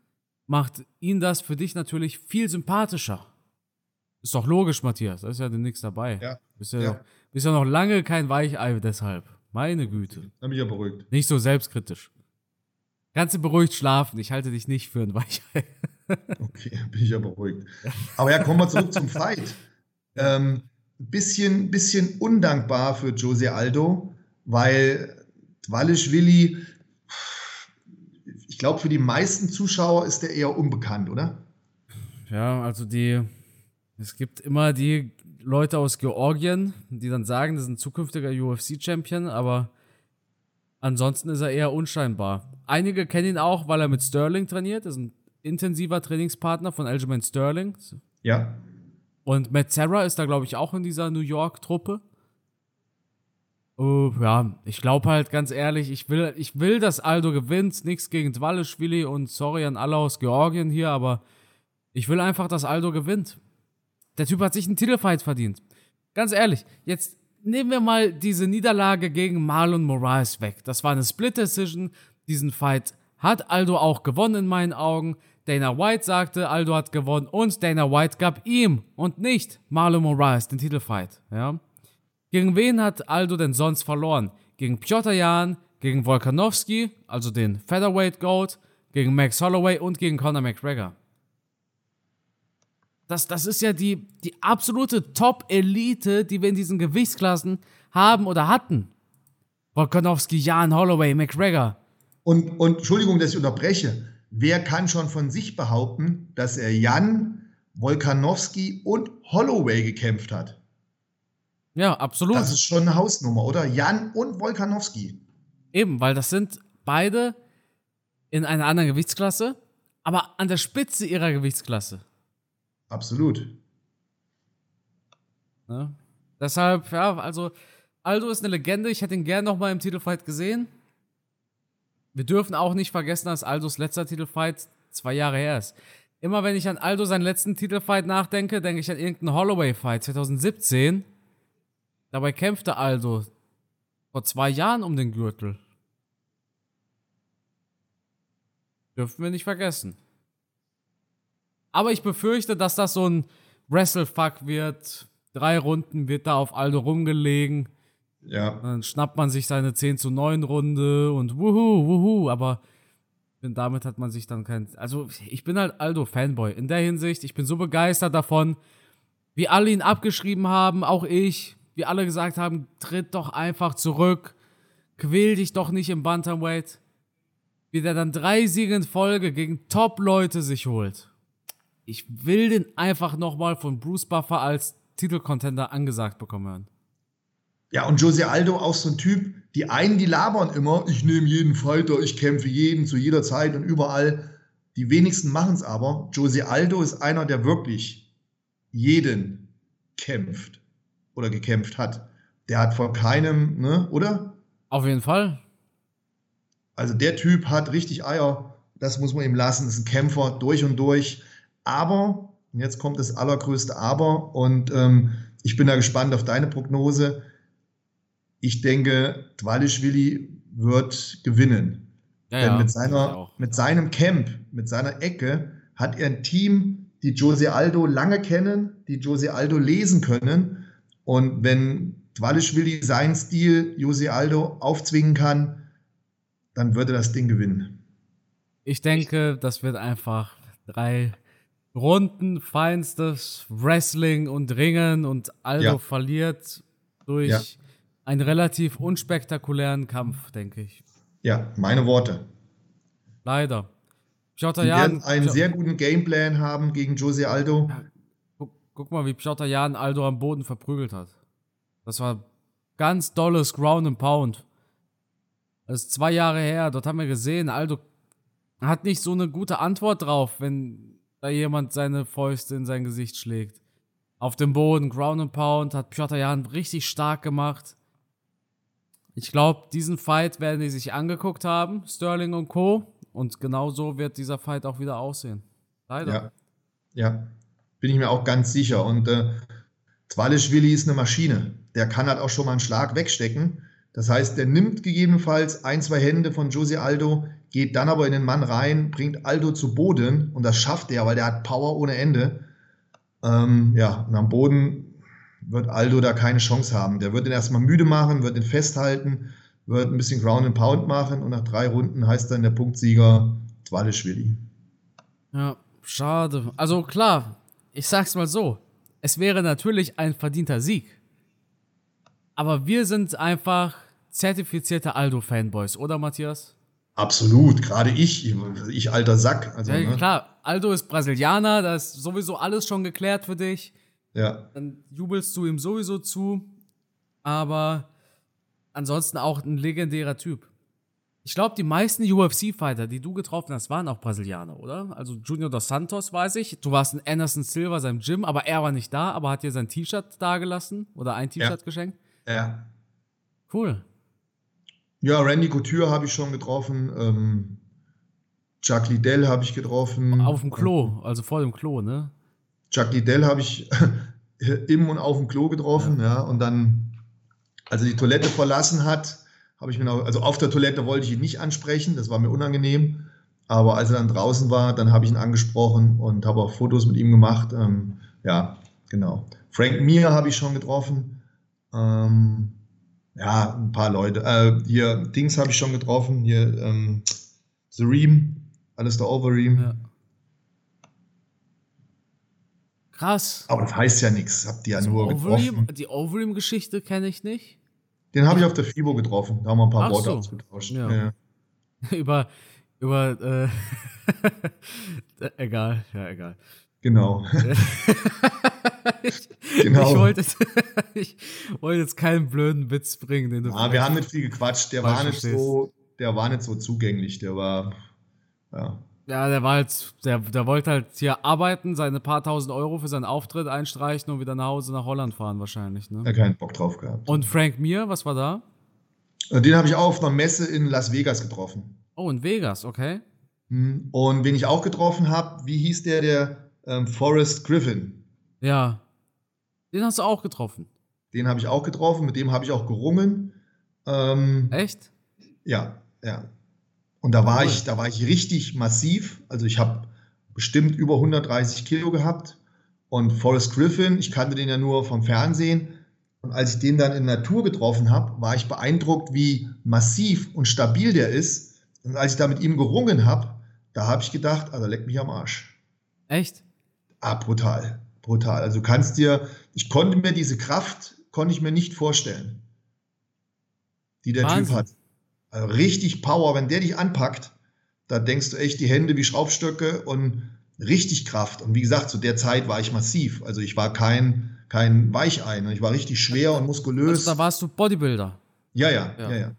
macht ihn das für dich natürlich viel sympathischer. Ist doch logisch, Matthias. Da ist ja nichts dabei. Ja. Bist ja, ja. Noch, bist ja noch lange kein Weichei deshalb. Meine Güte. Hab mich ja beruhigt. Nicht so selbstkritisch. Kannst du beruhigt schlafen. Ich halte dich nicht für ein Weichei. okay, bin ich ja beruhigt. Aber ja, kommen wir zurück zum Fight. Ähm, bisschen, bisschen undankbar für Jose Aldo, weil Dwalischwili, ich glaube, für die meisten Zuschauer ist der eher unbekannt, oder? Ja, also die es gibt immer die Leute aus Georgien, die dann sagen, das ist ein zukünftiger UFC-Champion, aber ansonsten ist er eher unscheinbar. Einige kennen ihn auch, weil er mit Sterling trainiert. Das ist ein intensiver Trainingspartner von Aljamain Sterling. Ja. Und Matt Serra ist da, glaube ich, auch in dieser New York-Truppe. Uh, ja, ich glaube halt ganz ehrlich, ich will, ich will, dass Aldo gewinnt. Nichts gegen Dwalischwili und sorry an alle aus Georgien hier, aber ich will einfach, dass Aldo gewinnt. Der Typ hat sich einen Titelfight verdient. Ganz ehrlich, jetzt nehmen wir mal diese Niederlage gegen Marlon Moraes weg. Das war eine Split Decision. Diesen Fight hat Aldo auch gewonnen in meinen Augen. Dana White sagte, Aldo hat gewonnen und Dana White gab ihm und nicht Marlon Moraes den Titelfight. Ja? Gegen wen hat Aldo denn sonst verloren? Gegen Piotr Jan, gegen Volkanovski, also den Featherweight Goat, gegen Max Holloway und gegen Conor McGregor. Das, das ist ja die, die absolute Top-Elite, die wir in diesen Gewichtsklassen haben oder hatten. Volkanovski, Jan Holloway, McGregor. Und, und Entschuldigung, dass ich unterbreche. Wer kann schon von sich behaupten, dass er Jan, Volkanovski und Holloway gekämpft hat? Ja, absolut. Das ist schon eine Hausnummer, oder? Jan und Volkanovski. Eben, weil das sind beide in einer anderen Gewichtsklasse, aber an der Spitze ihrer Gewichtsklasse. Absolut. Ne? Deshalb, ja, also Aldo ist eine Legende. Ich hätte ihn gern nochmal im Titelfight gesehen. Wir dürfen auch nicht vergessen, dass Aldos letzter Titelfight zwei Jahre her ist. Immer wenn ich an Aldo seinen letzten Titelfight nachdenke, denke ich an irgendeinen Holloway-Fight 2017. Dabei kämpfte Aldo vor zwei Jahren um den Gürtel. Dürfen wir nicht vergessen. Aber ich befürchte, dass das so ein Wrestlefuck wird. Drei Runden wird da auf Aldo rumgelegen. Ja. Dann schnappt man sich seine 10 zu 9 Runde und wuhu, wuhu, aber damit hat man sich dann kein. Also, ich bin halt Aldo-Fanboy. In der Hinsicht, ich bin so begeistert davon, wie alle ihn abgeschrieben haben, auch ich, wie alle gesagt haben, tritt doch einfach zurück, quäl dich doch nicht im Bantamweight. Wie der dann drei Siege in Folge gegen Top-Leute sich holt. Ich will den einfach nochmal von Bruce Buffer als Titelcontender angesagt bekommen hören. Ja, und Jose Aldo auch so ein Typ, die einen, die labern immer, ich nehme jeden Fighter, ich kämpfe jeden zu jeder Zeit und überall. Die wenigsten machen es aber. Jose Aldo ist einer, der wirklich jeden kämpft oder gekämpft hat. Der hat vor keinem, ne, oder? Auf jeden Fall. Also der Typ hat richtig Eier. Das muss man ihm lassen. Ist ein Kämpfer durch und durch. Aber, und jetzt kommt das allergrößte Aber, und ähm, ich bin da gespannt auf deine Prognose ich denke, Dwalischwili wird gewinnen. Ja, Denn mit, seiner, mit seinem Camp, mit seiner Ecke hat er ein Team, die Jose Aldo lange kennen, die Jose Aldo lesen können. Und wenn Dwalischwili seinen Stil Jose Aldo aufzwingen kann, dann würde das Ding gewinnen. Ich denke, das wird einfach drei Runden feinstes Wrestling und Ringen und Aldo ja. verliert durch ja einen relativ unspektakulären Kampf, denke ich. Ja, meine Worte. Leider. Piotr Die Jan, werden einen Piotr, sehr guten Gameplan haben gegen Jose Aldo. Guck, guck, mal, wie Piotr Jan Aldo am Boden verprügelt hat. Das war ganz dolles Ground and Pound. Das ist zwei Jahre her. Dort haben wir gesehen, Aldo hat nicht so eine gute Antwort drauf, wenn da jemand seine Fäuste in sein Gesicht schlägt. Auf dem Boden, Ground and Pound, hat Piotr Jan richtig stark gemacht. Ich glaube, diesen Fight werden die sich angeguckt haben, Sterling und Co. Und genau so wird dieser Fight auch wieder aussehen. Leider. Ja, ja. bin ich mir auch ganz sicher. Und äh, Zwalischwili ist eine Maschine. Der kann halt auch schon mal einen Schlag wegstecken. Das heißt, der nimmt gegebenenfalls ein, zwei Hände von Jose Aldo, geht dann aber in den Mann rein, bringt Aldo zu Boden und das schafft er, weil der hat Power ohne Ende. Ähm, ja, und am Boden wird Aldo da keine Chance haben. Der wird ihn erstmal müde machen, wird ihn festhalten, wird ein bisschen Ground and Pound machen und nach drei Runden heißt dann der Punktsieger Twalischwili. Ja, schade. Also klar, ich sag's mal so. Es wäre natürlich ein verdienter Sieg. Aber wir sind einfach zertifizierte Aldo-Fanboys, oder Matthias? Absolut, gerade ich, ich alter Sack. Also, ja, ne? klar, Aldo ist Brasilianer, da ist sowieso alles schon geklärt für dich. Ja. Dann jubelst du ihm sowieso zu. Aber ansonsten auch ein legendärer Typ. Ich glaube, die meisten UFC-Fighter, die du getroffen hast, waren auch Brasilianer, oder? Also Junior dos Santos, weiß ich. Du warst in Anderson Silva, seinem Gym, aber er war nicht da, aber hat dir sein T-Shirt dagelassen oder ein T-Shirt ja. geschenkt. Ja. Cool. Ja, Randy Couture habe ich schon getroffen. Ähm, Chuck Liddell habe ich getroffen. Auf dem Klo, also vor dem Klo, ne? Chuck Liddell habe ich im und auf dem Klo getroffen, ja. ja, und dann, als er die Toilette verlassen hat, habe ich mir noch, also auf der Toilette wollte ich ihn nicht ansprechen, das war mir unangenehm, aber als er dann draußen war, dann habe ich ihn angesprochen und habe auch Fotos mit ihm gemacht, ähm, ja, genau. Frank Mir habe ich schon getroffen, ähm, ja, ein paar Leute, äh, hier, Dings habe ich schon getroffen, hier, ähm, The Ream, Alistair Overeem, ja. Krass. Aber das heißt ja nichts. Habt ihr ja also nur Overeem, getroffen. Die Overeem-Geschichte kenne ich nicht. Den habe ich auf der FIBO getroffen. Da haben wir ein paar Ach Worte so. ausgetauscht. Ja. Ja. über, über, äh, egal, ja, egal. Genau. ich, genau. Ich wollte, jetzt, ich wollte jetzt keinen blöden Witz bringen. Den du ah, wir haben nicht viel gequatscht. Der war nicht so, der war nicht so zugänglich. Der war, ja. Ja, der war halt, der, der wollte halt hier arbeiten, seine paar tausend Euro für seinen Auftritt einstreichen und wieder nach Hause nach Holland fahren wahrscheinlich. Ne? Er hat keinen Bock drauf gehabt. Und Frank Mir, was war da? Äh, den habe ich auch auf einer Messe in Las Vegas getroffen. Oh, in Vegas, okay. Hm, und wen ich auch getroffen habe, wie hieß der, der ähm, Forrest Griffin? Ja. Den hast du auch getroffen. Den habe ich auch getroffen, mit dem habe ich auch gerungen. Ähm, Echt? Ja, ja. Und da war ich, da war ich richtig massiv. Also ich habe bestimmt über 130 Kilo gehabt. Und Forrest Griffin, ich kannte den ja nur vom Fernsehen, Und als ich den dann in Natur getroffen habe, war ich beeindruckt, wie massiv und stabil der ist. Und als ich da mit ihm gerungen habe, da habe ich gedacht, also leck mich am Arsch. Echt? Ah, brutal, brutal. Also du kannst dir, ich konnte mir diese Kraft, konnte ich mir nicht vorstellen, die der Wahnsinn. Typ hat. Richtig Power, wenn der dich anpackt, da denkst du echt die Hände wie Schraubstöcke und richtig Kraft. Und wie gesagt, zu der Zeit war ich massiv. Also ich war kein, kein Weichein. Ich war richtig schwer und muskulös. Also da warst du Bodybuilder. Ja, ja, ja, ja, ja.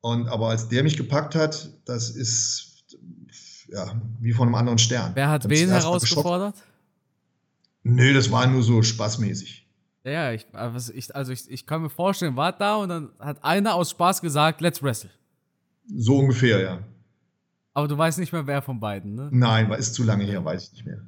Und aber als der mich gepackt hat, das ist ja wie von einem anderen Stern. Wer hat wen herausgefordert? Nö, das war nur so spaßmäßig. Ja, ich, also ich, also ich, kann mir vorstellen, war da und dann hat einer aus Spaß gesagt, let's wrestle. So ungefähr, ja. Aber du weißt nicht mehr, wer von beiden, ne? Nein, ist zu lange her, weiß ich nicht mehr.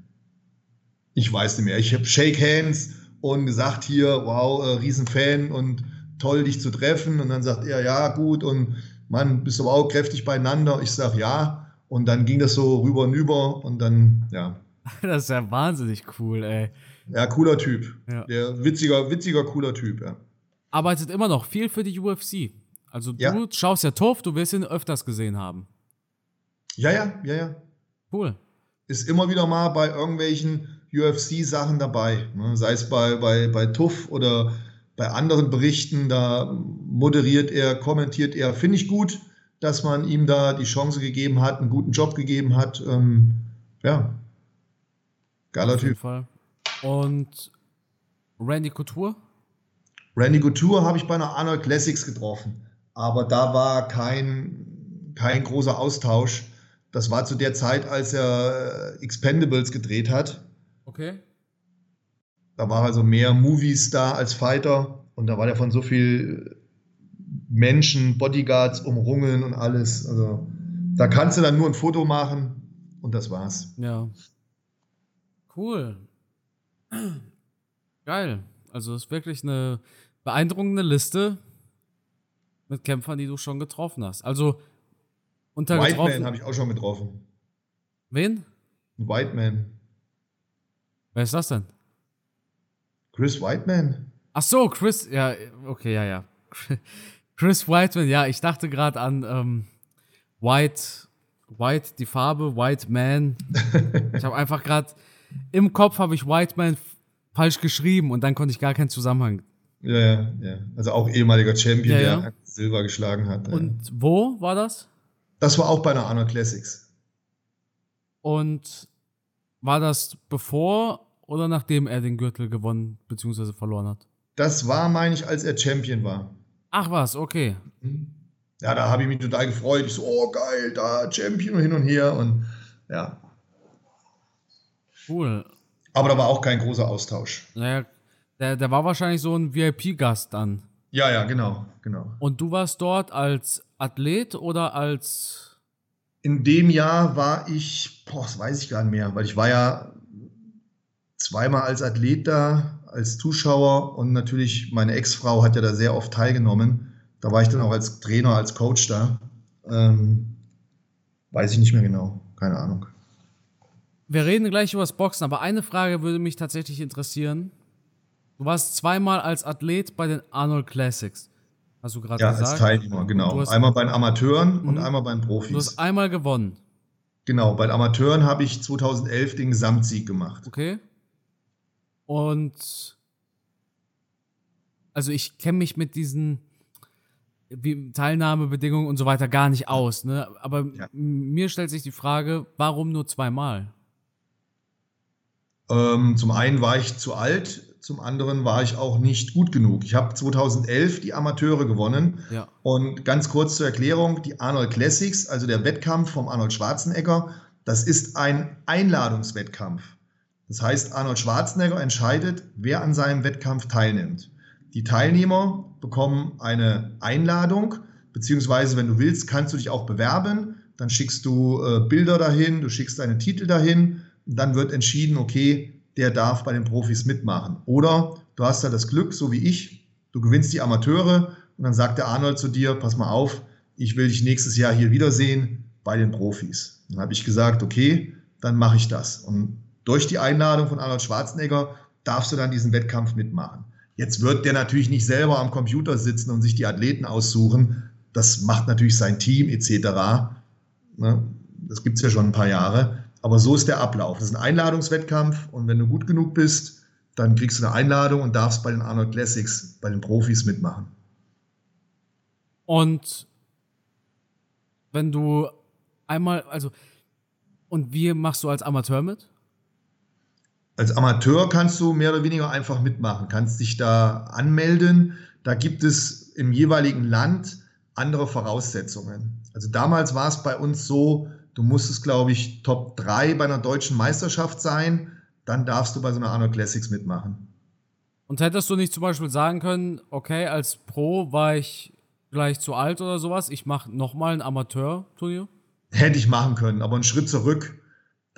Ich weiß nicht mehr. Ich habe Shake Hands und gesagt hier, wow, äh, Riesenfan und toll, dich zu treffen. Und dann sagt er, ja, gut, und Mann, bist du aber auch kräftig beieinander? Ich sage, ja. Und dann ging das so rüber und über und dann, ja. Das ist ja wahnsinnig cool, ey. Ja, cooler Typ. Ja. Der witziger, witziger, cooler Typ, ja. Arbeitet immer noch viel für die UFC. Also du ja. schaust ja Toff, du wirst ihn öfters gesehen haben. Ja, ja, ja, ja. Cool. Ist immer wieder mal bei irgendwelchen UFC-Sachen dabei. Ne? Sei es bei, bei, bei TUF oder bei anderen Berichten, da moderiert er, kommentiert er. Finde ich gut, dass man ihm da die Chance gegeben hat, einen guten Job gegeben hat. Ähm, ja, geiler Auf jeden Typ. Fall. Und Randy Couture? Randy Couture habe ich bei einer Arnold Classics getroffen, aber da war kein, kein großer Austausch. Das war zu der Zeit, als er äh, Expendables gedreht hat. Okay. Da war also mehr Movies da als Fighter und da war der von so viel Menschen, Bodyguards umrungen und alles. Also da kannst du dann nur ein Foto machen und das war's. Ja. Cool. Geil. Also es ist wirklich eine beeindruckende Liste mit Kämpfern, die du schon getroffen hast. Also unter White Man habe ich auch schon getroffen. Wen? White Man. Wer ist das denn? Chris Whiteman. Ach so, Chris, ja, okay, ja, ja. Chris Whiteman, ja, ich dachte gerade an ähm, White, White, die Farbe, White Man. ich habe einfach gerade im Kopf habe ich White Man falsch geschrieben und dann konnte ich gar keinen Zusammenhang. Ja, ja, ja. Also auch ehemaliger Champion, ja, ja. der Silber geschlagen hat. Und ja. wo war das? Das war auch bei einer Arnold Classics. Und war das bevor oder nachdem er den Gürtel gewonnen bzw. verloren hat? Das war, meine ich, als er Champion war. Ach was, okay. Mhm. Ja, da habe ich mich total gefreut. Ich so, oh geil, da Champion und hin und her und ja. Cool. Aber da war auch kein großer Austausch. Naja, der, der war wahrscheinlich so ein VIP-Gast dann. Ja, ja, genau, genau. Und du warst dort als Athlet oder als. In dem Jahr war ich, boah, das weiß ich gar nicht mehr, weil ich war ja zweimal als Athlet da, als Zuschauer und natürlich meine Ex-Frau hat ja da sehr oft teilgenommen. Da war ich dann auch als Trainer, als Coach da. Ähm, weiß ich nicht mehr genau, keine Ahnung. Wir reden gleich über das Boxen, aber eine Frage würde mich tatsächlich interessieren. Du warst zweimal als Athlet bei den Arnold Classics. Hast du gerade ja, gesagt? Ja, als Teilnehmer, genau. Einmal bei den Amateuren und mhm. einmal bei den Profis. Du hast einmal gewonnen. Genau, bei den Amateuren habe ich 2011 den Gesamtsieg gemacht. Okay. Und also ich kenne mich mit diesen Teilnahmebedingungen und so weiter gar nicht aus, ne? Aber ja. mir stellt sich die Frage, warum nur zweimal? Ähm, zum einen war ich zu alt, zum anderen war ich auch nicht gut genug. Ich habe 2011 die Amateure gewonnen. Ja. Und ganz kurz zur Erklärung, die Arnold Classics, also der Wettkampf vom Arnold Schwarzenegger, das ist ein Einladungswettkampf. Das heißt, Arnold Schwarzenegger entscheidet, wer an seinem Wettkampf teilnimmt. Die Teilnehmer bekommen eine Einladung, beziehungsweise wenn du willst, kannst du dich auch bewerben. Dann schickst du äh, Bilder dahin, du schickst deine Titel dahin. Dann wird entschieden, okay, der darf bei den Profis mitmachen. Oder du hast da das Glück, so wie ich, du gewinnst die Amateure und dann sagt der Arnold zu dir, pass mal auf, ich will dich nächstes Jahr hier wiedersehen bei den Profis. Dann habe ich gesagt, okay, dann mache ich das. Und durch die Einladung von Arnold Schwarzenegger darfst du dann diesen Wettkampf mitmachen. Jetzt wird der natürlich nicht selber am Computer sitzen und sich die Athleten aussuchen. Das macht natürlich sein Team etc. Ne? Das gibt es ja schon ein paar Jahre. Aber so ist der Ablauf. Das ist ein Einladungswettkampf und wenn du gut genug bist, dann kriegst du eine Einladung und darfst bei den Arnold Classics, bei den Profis mitmachen. Und wenn du einmal, also, und wie machst du als Amateur mit? Als Amateur kannst du mehr oder weniger einfach mitmachen, kannst dich da anmelden. Da gibt es im jeweiligen Land andere Voraussetzungen. Also damals war es bei uns so, du musstest, glaube ich, Top 3 bei einer deutschen Meisterschaft sein, dann darfst du bei so einer Arnold Classics mitmachen. Und hättest du nicht zum Beispiel sagen können, okay, als Pro war ich gleich zu alt oder sowas, ich mache nochmal ein Amateur-Turnier? Hätte ich machen können, aber einen Schritt zurück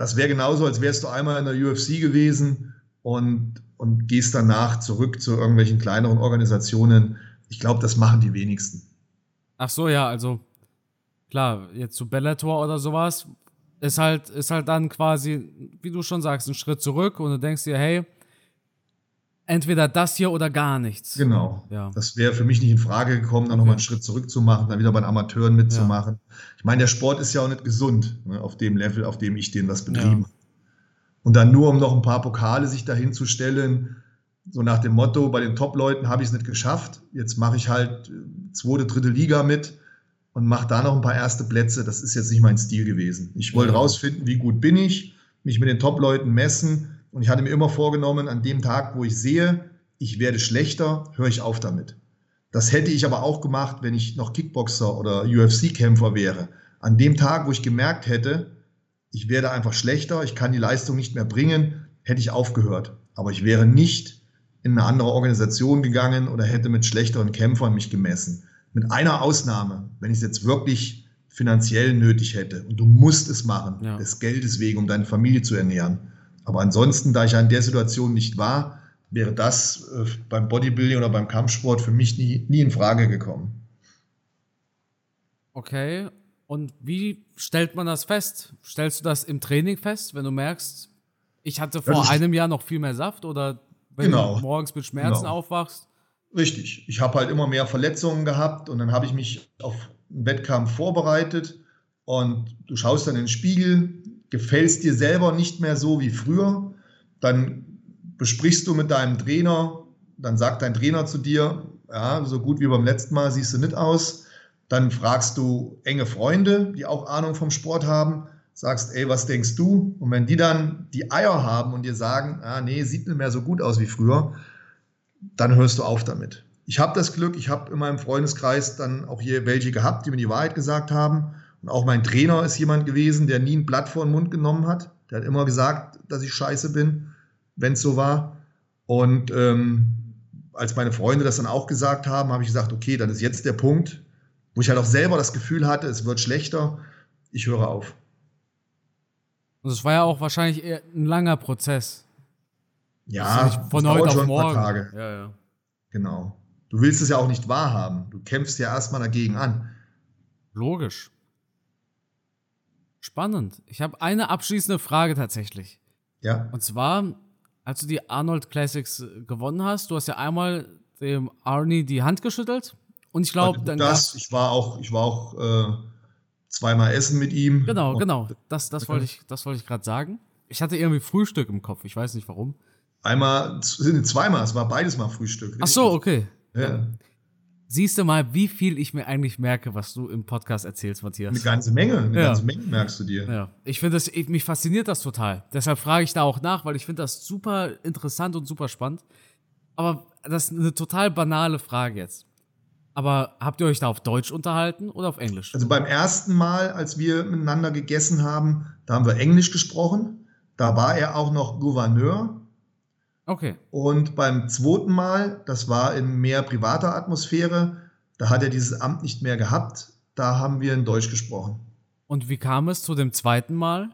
das wäre genauso, als wärst du einmal in der UFC gewesen und, und gehst danach zurück zu irgendwelchen kleineren Organisationen. Ich glaube, das machen die wenigsten. Ach so, ja, also klar, jetzt zu Bellator oder sowas ist halt, ist halt dann quasi, wie du schon sagst, ein Schritt zurück und du denkst dir, hey, entweder das hier oder gar nichts. Genau. Ja. Das wäre für mich nicht in Frage gekommen, dann okay. nochmal einen Schritt zurück zu machen, dann wieder bei den Amateuren mitzumachen. Ja. Ich meine, der Sport ist ja auch nicht gesund, ne, auf dem Level, auf dem ich den was betrieben ja. Und dann nur, um noch ein paar Pokale sich dahin zu stellen, so nach dem Motto, bei den Top-Leuten habe ich es nicht geschafft, jetzt mache ich halt äh, zweite, dritte Liga mit und mache da noch ein paar erste Plätze. Das ist jetzt nicht mein Stil gewesen. Ich wollte rausfinden, wie gut bin ich, mich mit den Top-Leuten messen und ich hatte mir immer vorgenommen, an dem Tag, wo ich sehe, ich werde schlechter, höre ich auf damit. Das hätte ich aber auch gemacht, wenn ich noch Kickboxer oder UFC-Kämpfer wäre. An dem Tag, wo ich gemerkt hätte, ich werde einfach schlechter, ich kann die Leistung nicht mehr bringen, hätte ich aufgehört. Aber ich wäre nicht in eine andere Organisation gegangen oder hätte mit schlechteren Kämpfern mich gemessen. Mit einer Ausnahme, wenn ich es jetzt wirklich finanziell nötig hätte und du musst es machen, ja. des Geldes wegen, um deine Familie zu ernähren, aber ansonsten, da ich ja in der Situation nicht war, wäre das äh, beim Bodybuilding oder beim Kampfsport für mich nie, nie in Frage gekommen. Okay. Und wie stellt man das fest? Stellst du das im Training fest, wenn du merkst, ich hatte vor also einem Jahr noch viel mehr Saft oder wenn genau, du morgens mit Schmerzen genau. aufwachst? Richtig. Ich habe halt immer mehr Verletzungen gehabt und dann habe ich mich auf einen Wettkampf vorbereitet und du schaust dann in den Spiegel, gefällst dir selber nicht mehr so wie früher, dann besprichst du mit deinem Trainer, dann sagt dein Trainer zu dir, ja, so gut wie beim letzten Mal siehst du nicht aus. Dann fragst du enge Freunde, die auch Ahnung vom Sport haben, sagst, ey, was denkst du? Und wenn die dann die Eier haben und dir sagen, ah, nee, sieht nicht mehr so gut aus wie früher, dann hörst du auf damit. Ich habe das Glück, ich habe in meinem Freundeskreis dann auch hier welche gehabt, die mir die Wahrheit gesagt haben. Und auch mein Trainer ist jemand gewesen, der nie ein Blatt vor den Mund genommen hat. Der hat immer gesagt, dass ich scheiße bin, wenn es so war. Und ähm, als meine Freunde das dann auch gesagt haben, habe ich gesagt, okay, dann ist jetzt der Punkt, wo ich halt auch selber das Gefühl hatte, es wird schlechter. Ich höre auf. Und es war ja auch wahrscheinlich eher ein langer Prozess. Ja, von heute auf morgen. Tage. Ja, ja. Genau. Du willst es ja auch nicht wahrhaben. Du kämpfst ja erstmal dagegen an. Logisch. Spannend. Ich habe eine abschließende Frage tatsächlich. Ja. Und zwar, als du die Arnold Classics äh, gewonnen hast, du hast ja einmal dem Arnie die Hand geschüttelt und ich glaube, dann das. Ich war auch, ich war auch äh, zweimal essen mit ihm. Genau, genau. Das, das wollte ich, das wollte ich gerade sagen. Ich hatte irgendwie Frühstück im Kopf. Ich weiß nicht warum. Einmal, sind zweimal. Es war beides mal Frühstück. Ach so, okay. Ja siehst du mal, wie viel ich mir eigentlich merke, was du im Podcast erzählst, Matthias. Eine ganze Menge, eine ja. ganze Menge merkst du dir. Ja. Ich finde das, mich fasziniert das total. Deshalb frage ich da auch nach, weil ich finde das super interessant und super spannend. Aber das ist eine total banale Frage jetzt. Aber habt ihr euch da auf Deutsch unterhalten oder auf Englisch? Also beim ersten Mal, als wir miteinander gegessen haben, da haben wir Englisch gesprochen. Da war er auch noch Gouverneur Okay. Und beim zweiten Mal, das war in mehr privater Atmosphäre, da hat er dieses Amt nicht mehr gehabt. Da haben wir in Deutsch gesprochen. Und wie kam es zu dem zweiten Mal?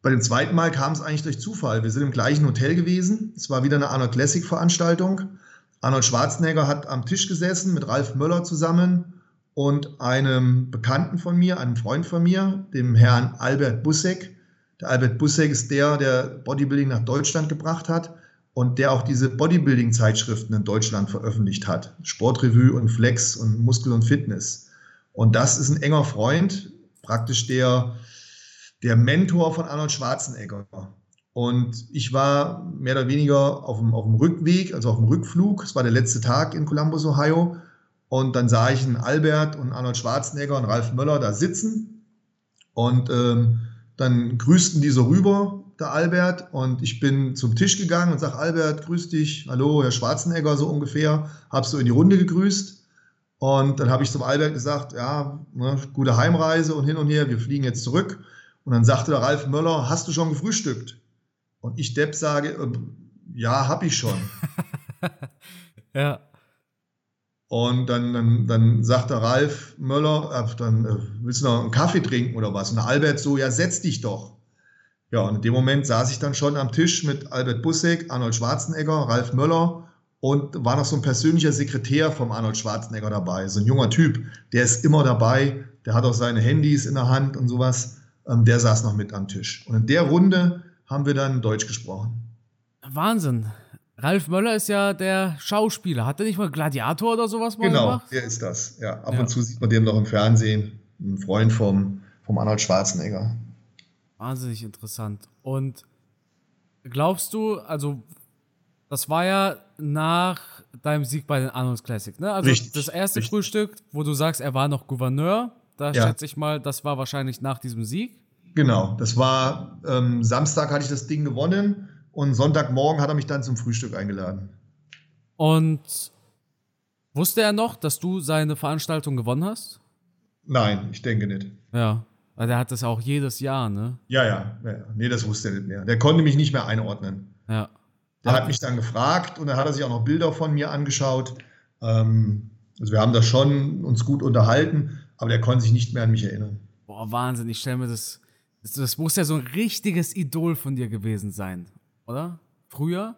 Bei dem zweiten Mal kam es eigentlich durch Zufall. Wir sind im gleichen Hotel gewesen. Es war wieder eine Arnold Classic Veranstaltung. Arnold Schwarzenegger hat am Tisch gesessen mit Ralf Möller zusammen und einem Bekannten von mir, einem Freund von mir, dem Herrn Albert Bussek. Der Albert Bussek ist der, der Bodybuilding nach Deutschland gebracht hat. Und der auch diese Bodybuilding-Zeitschriften in Deutschland veröffentlicht hat. Sportrevue und Flex und Muskel und Fitness. Und das ist ein enger Freund, praktisch der, der Mentor von Arnold Schwarzenegger. Und ich war mehr oder weniger auf dem, auf dem Rückweg, also auf dem Rückflug. Es war der letzte Tag in Columbus, Ohio. Und dann sah ich einen Albert und Arnold Schwarzenegger und Ralf Möller da sitzen. Und ähm, dann grüßten die so rüber, der Albert. Und ich bin zum Tisch gegangen und sage, Albert, grüß dich. Hallo, Herr Schwarzenegger, so ungefähr. Hab's so in die Runde gegrüßt. Und dann habe ich zum Albert gesagt, ja, ne, gute Heimreise und hin und her, wir fliegen jetzt zurück. Und dann sagte der Ralf Möller, hast du schon gefrühstückt? Und ich Depp sage, äh, ja, hab ich schon. ja. Und dann, dann, dann sagt der Ralf Möller, äh, dann äh, willst du noch einen Kaffee trinken oder was? Und der Albert so, ja, setz dich doch. Ja, und in dem Moment saß ich dann schon am Tisch mit Albert Busseck, Arnold Schwarzenegger, Ralf Möller und war noch so ein persönlicher Sekretär vom Arnold Schwarzenegger dabei. So ein junger Typ, der ist immer dabei, der hat auch seine Handys in der Hand und sowas. Ähm, der saß noch mit am Tisch. Und in der Runde haben wir dann Deutsch gesprochen. Wahnsinn. Ralf Möller ist ja der Schauspieler. Hat er nicht mal Gladiator oder sowas mal genau, gemacht? Genau, der ist das. Ja, ab ja. und zu sieht man den noch im Fernsehen. Ein Freund vom, vom Arnold Schwarzenegger. Wahnsinnig interessant. Und glaubst du, also das war ja nach deinem Sieg bei den Arnold Classic, ne? Also richtig, das erste richtig. Frühstück, wo du sagst, er war noch Gouverneur, da ja. schätze ich mal, das war wahrscheinlich nach diesem Sieg. Genau, das war ähm, Samstag hatte ich das Ding gewonnen und Sonntagmorgen hat er mich dann zum Frühstück eingeladen. Und wusste er noch, dass du seine Veranstaltung gewonnen hast? Nein, ich denke nicht. Ja, weil der hat das auch jedes Jahr, ne? Ja, ja. Nee, das wusste er nicht mehr. Der konnte mich nicht mehr einordnen. Ja. Der hat mich dann gefragt und dann hat er sich auch noch Bilder von mir angeschaut. Ähm, also wir haben da schon uns gut unterhalten, aber der konnte sich nicht mehr an mich erinnern. Boah, Wahnsinn, ich stelle mir das das, das muss ja so ein richtiges Idol von dir gewesen sein, oder? Früher?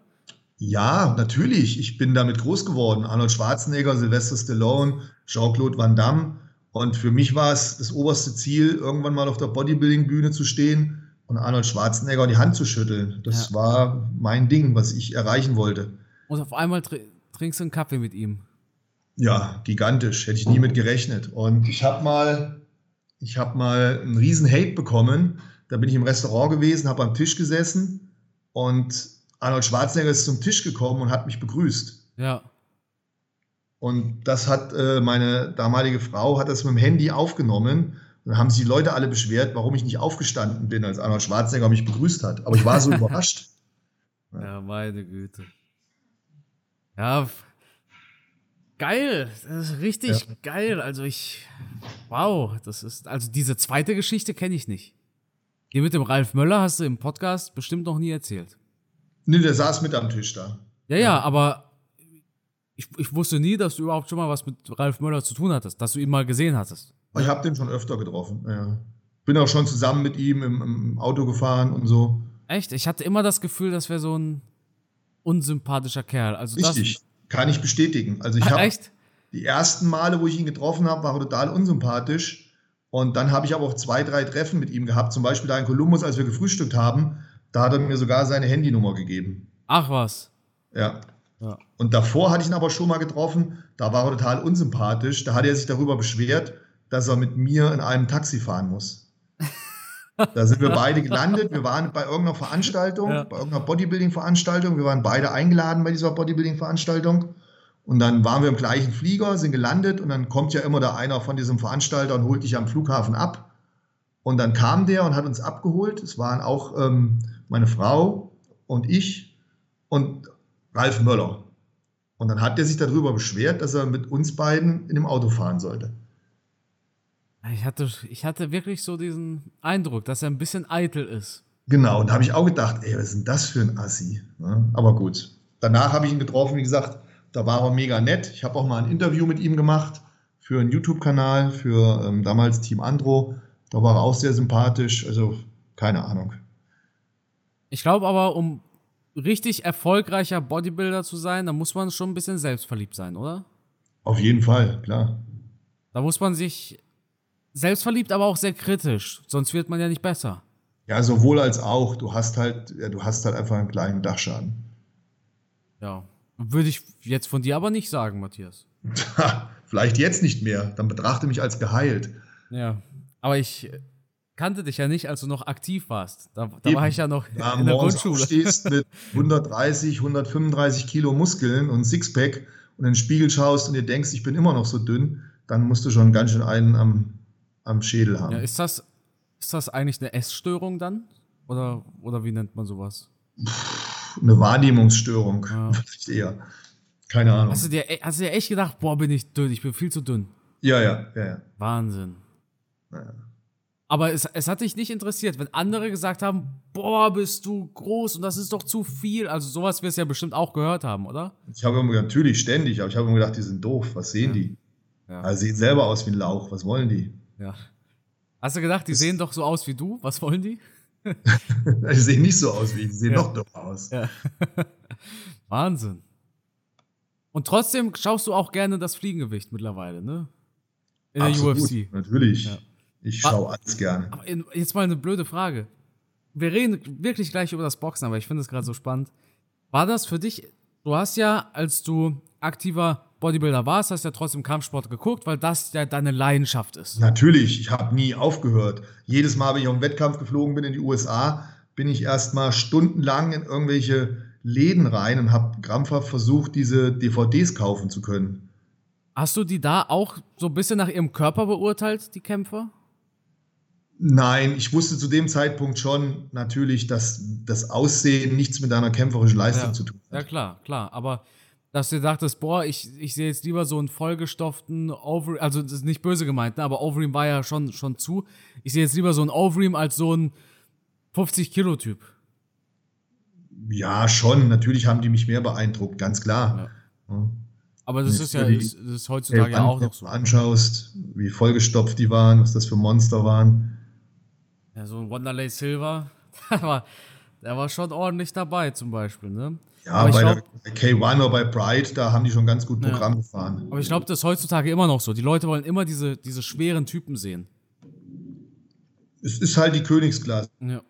Ja, natürlich. Ich bin damit groß geworden. Arnold Schwarzenegger, Sylvester Stallone, Jean-Claude Van Damme. Und für mich war es das oberste Ziel, irgendwann mal auf der Bodybuilding-Bühne zu stehen und Arnold Schwarzenegger die Hand zu schütteln. Das ja. war mein Ding, was ich erreichen wollte. Und auf einmal tr trinkst du einen Kaffee mit ihm. Ja, gigantisch. Hätte ich nie mit gerechnet. Und ich habe mal ich habe mal einen riesen Hate bekommen. Da bin ich im Restaurant gewesen, habe am Tisch gesessen und Arnold Schwarzenegger ist zum Tisch gekommen und hat mich begrüßt. Ja. Und das hat äh, meine damalige Frau hat das mit dem Handy aufgenommen. Und dann haben sich die Leute alle beschwert, warum ich nicht aufgestanden bin, als Arnold Schwarzenegger mich begrüßt hat. Aber ich war so überrascht. Ja, meine Güte. Ja, geil. Das ist richtig ja. geil. Also ich, wow, das ist, also diese zweite Geschichte kenne ich nicht. Die mit dem Ralf Möller hast du im Podcast bestimmt noch nie erzählt. Nee, der saß mit am Tisch da. Ja, ja, aber ich, ich wusste nie, dass du überhaupt schon mal was mit Ralf Möller zu tun hattest, dass du ihn mal gesehen hattest. Ich habe den schon öfter getroffen, ja. Bin auch schon zusammen mit ihm im, im Auto gefahren und so. Echt? Ich hatte immer das Gefühl, das wäre so ein unsympathischer Kerl. Also Richtig. Das, kann ich bestätigen. Also ich habe die ersten Male, wo ich ihn getroffen habe, war er total unsympathisch. Und dann habe ich aber auch zwei, drei Treffen mit ihm gehabt. Zum Beispiel da in Kolumbus, als wir gefrühstückt haben. Da hat er mir sogar seine Handynummer gegeben. Ach was. Ja. Ja. Und davor hatte ich ihn aber schon mal getroffen. Da war er total unsympathisch. Da hat er sich darüber beschwert, dass er mit mir in einem Taxi fahren muss. Da sind wir beide gelandet. Wir waren bei irgendeiner Veranstaltung, ja. bei irgendeiner Bodybuilding-Veranstaltung. Wir waren beide eingeladen bei dieser Bodybuilding-Veranstaltung. Und dann waren wir im gleichen Flieger, sind gelandet und dann kommt ja immer da einer von diesem Veranstalter und holt dich am Flughafen ab. Und dann kam der und hat uns abgeholt. Es waren auch ähm, meine Frau und ich und Ralf Möller. Und dann hat der sich darüber beschwert, dass er mit uns beiden in dem Auto fahren sollte. Ich hatte, ich hatte wirklich so diesen Eindruck, dass er ein bisschen eitel ist. Genau, und da habe ich auch gedacht, ey, was ist denn das für ein Assi? Ja, aber gut. Danach habe ich ihn getroffen, wie gesagt, da war er mega nett. Ich habe auch mal ein Interview mit ihm gemacht für einen YouTube-Kanal, für ähm, damals Team Andro. Da war er auch sehr sympathisch. Also, keine Ahnung. Ich glaube aber, um richtig erfolgreicher Bodybuilder zu sein, da muss man schon ein bisschen selbstverliebt sein, oder? Auf jeden Fall, klar. Da muss man sich selbstverliebt, aber auch sehr kritisch. Sonst wird man ja nicht besser. Ja, sowohl als auch. Du hast halt, ja, du hast halt einfach einen kleinen Dachschaden. Ja. Würde ich jetzt von dir aber nicht sagen, Matthias. Vielleicht jetzt nicht mehr. Dann betrachte mich als geheilt. Ja. Aber ich kannte dich ja nicht, als du noch aktiv warst. Da, da war ich ja noch ja, in der Grundschule. Du stehst mit 130, 135 Kilo Muskeln und Sixpack und in den Spiegel schaust und dir denkst, ich bin immer noch so dünn, dann musst du schon ganz schön einen am, am Schädel haben. Ja, ist, das, ist das eigentlich eine Essstörung dann? Oder, oder wie nennt man sowas? Eine Wahrnehmungsstörung, ja. vielleicht eher. Keine Ahnung. Hast du, dir, hast du dir echt gedacht, boah, bin ich dünn, ich bin viel zu dünn? Ja, ja, ja. ja. Wahnsinn. Naja. Aber es, es hat dich nicht interessiert, wenn andere gesagt haben, boah, bist du groß und das ist doch zu viel. Also sowas wirst du ja bestimmt auch gehört haben, oder? Ich habe immer natürlich ständig, aber ich habe immer gedacht, die sind doof. Was sehen ja. die? Ja. Also sehen selber aus wie ein Lauch. Was wollen die? Ja. Hast du gedacht, die das sehen doch so aus wie du? Was wollen die? die sehen nicht so aus wie ich, die sehen ja. noch doof aus. Ja. Wahnsinn. Und trotzdem schaust du auch gerne das Fliegengewicht mittlerweile, ne? In der Absolut, UFC. Natürlich. Ja. Ich schaue alles gerne. Jetzt mal eine blöde Frage. Wir reden wirklich gleich über das Boxen, aber ich finde es gerade so spannend. War das für dich, du hast ja, als du aktiver Bodybuilder warst, hast ja trotzdem Kampfsport geguckt, weil das ja deine Leidenschaft ist. Natürlich, ich habe nie aufgehört. Jedes Mal, wenn ich auf einen Wettkampf geflogen bin in die USA, bin ich erstmal stundenlang in irgendwelche Läden rein und habe krampfhaft versucht, diese DVDs kaufen zu können. Hast du die da auch so ein bisschen nach ihrem Körper beurteilt, die Kämpfer? Nein, ich wusste zu dem Zeitpunkt schon natürlich, dass das Aussehen nichts mit deiner kämpferischen Leistung ja. zu tun hat. Ja, klar, klar. Aber dass du dachtest, boah, ich, ich sehe jetzt lieber so einen vollgestopften Overeem, also das ist nicht böse gemeint, ne, aber Overeem war ja schon, schon zu. Ich sehe jetzt lieber so einen Overeem als so einen 50-Kilo-Typ. Ja, schon. Natürlich haben die mich mehr beeindruckt, ganz klar. Ja. Ja. Aber das ist ja das ist heutzutage ja auch noch so. anschaust, wie vollgestopft die waren, was das für Monster waren. Ja, so ein Wanderlei Silver, der war, der war schon ordentlich dabei zum Beispiel, ne? Ja, bei, glaub, der, K1 oder bei Bright, da haben die schon ganz gut Programm ja. gefahren. Aber ich glaube, das ist heutzutage immer noch so. Die Leute wollen immer diese, diese schweren Typen sehen. Es ist halt die Königsklasse. Ja.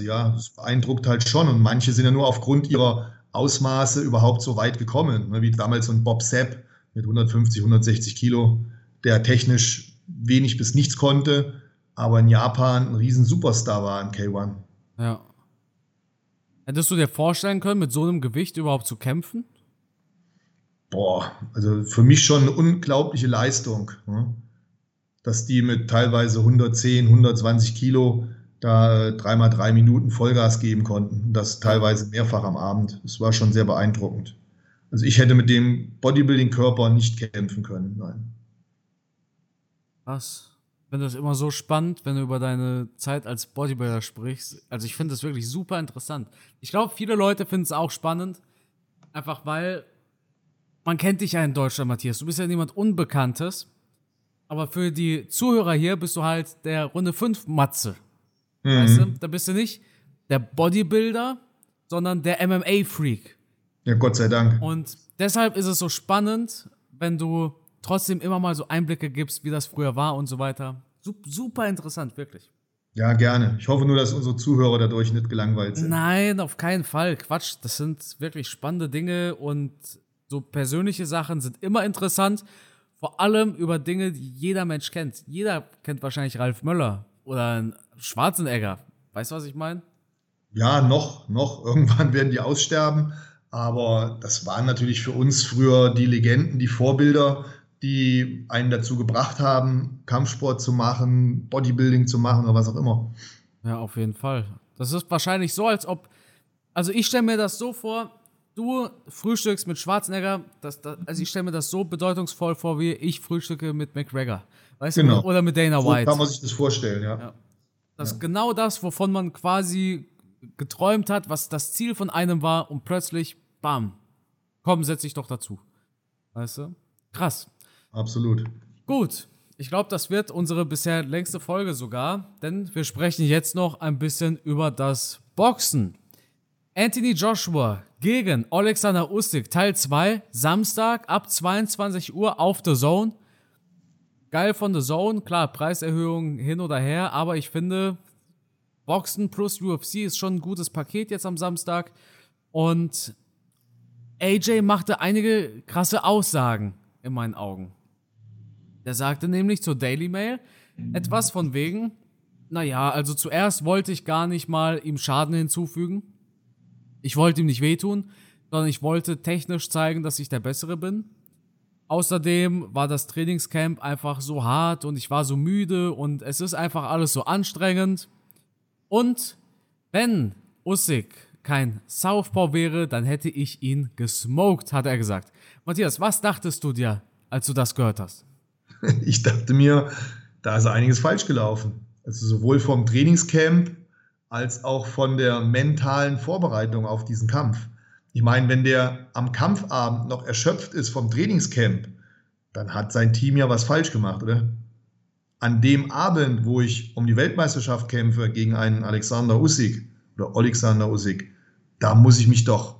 Ja, das beeindruckt halt schon. Und manche sind ja nur aufgrund ihrer Ausmaße überhaupt so weit gekommen. Ne? Wie damals so ein Bob Sepp mit 150, 160 Kilo, der technisch wenig bis nichts konnte aber in Japan ein riesen Superstar war in K1. Ja. Hättest du dir vorstellen können, mit so einem Gewicht überhaupt zu kämpfen? Boah, also für mich schon eine unglaubliche Leistung. Ne? Dass die mit teilweise 110, 120 Kilo da äh, dreimal drei Minuten Vollgas geben konnten. Das teilweise mehrfach am Abend. Das war schon sehr beeindruckend. Also ich hätte mit dem Bodybuilding-Körper nicht kämpfen können, nein. Was? Finde das immer so spannend, wenn du über deine Zeit als Bodybuilder sprichst. Also ich finde das wirklich super interessant. Ich glaube, viele Leute finden es auch spannend, einfach weil man kennt dich ja in Deutschland, Matthias. Du bist ja niemand Unbekanntes. Aber für die Zuhörer hier bist du halt der Runde 5 Matze. Mhm. Weißt du? Da bist du nicht der Bodybuilder, sondern der MMA-Freak. Ja, Gott sei Dank. Und deshalb ist es so spannend, wenn du trotzdem immer mal so Einblicke gibst, wie das früher war und so weiter. Super interessant, wirklich. Ja, gerne. Ich hoffe nur, dass unsere Zuhörer dadurch nicht gelangweilt sind. Nein, auf keinen Fall. Quatsch. Das sind wirklich spannende Dinge und so persönliche Sachen sind immer interessant. Vor allem über Dinge, die jeder Mensch kennt. Jeder kennt wahrscheinlich Ralf Möller oder einen Schwarzenegger. Weißt du, was ich meine? Ja, noch, noch. Irgendwann werden die aussterben. Aber das waren natürlich für uns früher die Legenden, die Vorbilder die einen dazu gebracht haben, Kampfsport zu machen, Bodybuilding zu machen oder was auch immer. Ja, auf jeden Fall. Das ist wahrscheinlich so, als ob. Also ich stelle mir das so vor, du frühstückst mit Schwarzenegger, das, das, also ich stelle mir das so bedeutungsvoll vor, wie ich frühstücke mit McGregor. Weißt genau. du? Oder mit Dana White. So kann man sich das vorstellen, ja. ja. Das ja. ist genau das, wovon man quasi geträumt hat, was das Ziel von einem war und plötzlich, bam, komm, setz dich doch dazu. Weißt du? Krass. Absolut. Gut. Ich glaube, das wird unsere bisher längste Folge sogar, denn wir sprechen jetzt noch ein bisschen über das Boxen. Anthony Joshua gegen Alexander Ustik, Teil 2, Samstag ab 22 Uhr auf The Zone. Geil von The Zone, klar, Preiserhöhung hin oder her, aber ich finde, Boxen plus UFC ist schon ein gutes Paket jetzt am Samstag. Und AJ machte einige krasse Aussagen in meinen Augen. Der sagte nämlich zur Daily Mail etwas von wegen, naja, also zuerst wollte ich gar nicht mal ihm Schaden hinzufügen. Ich wollte ihm nicht wehtun, sondern ich wollte technisch zeigen, dass ich der Bessere bin. Außerdem war das Trainingscamp einfach so hart und ich war so müde und es ist einfach alles so anstrengend. Und wenn Usyk kein Southpaw wäre, dann hätte ich ihn gesmoked, hat er gesagt. Matthias, was dachtest du dir, als du das gehört hast? Ich dachte mir, da ist einiges falsch gelaufen. Also sowohl vom Trainingscamp als auch von der mentalen Vorbereitung auf diesen Kampf. Ich meine, wenn der am Kampfabend noch erschöpft ist vom Trainingscamp, dann hat sein Team ja was falsch gemacht, oder? An dem Abend, wo ich um die Weltmeisterschaft kämpfe gegen einen Alexander Usyk oder Alexander Usyk, da muss ich mich doch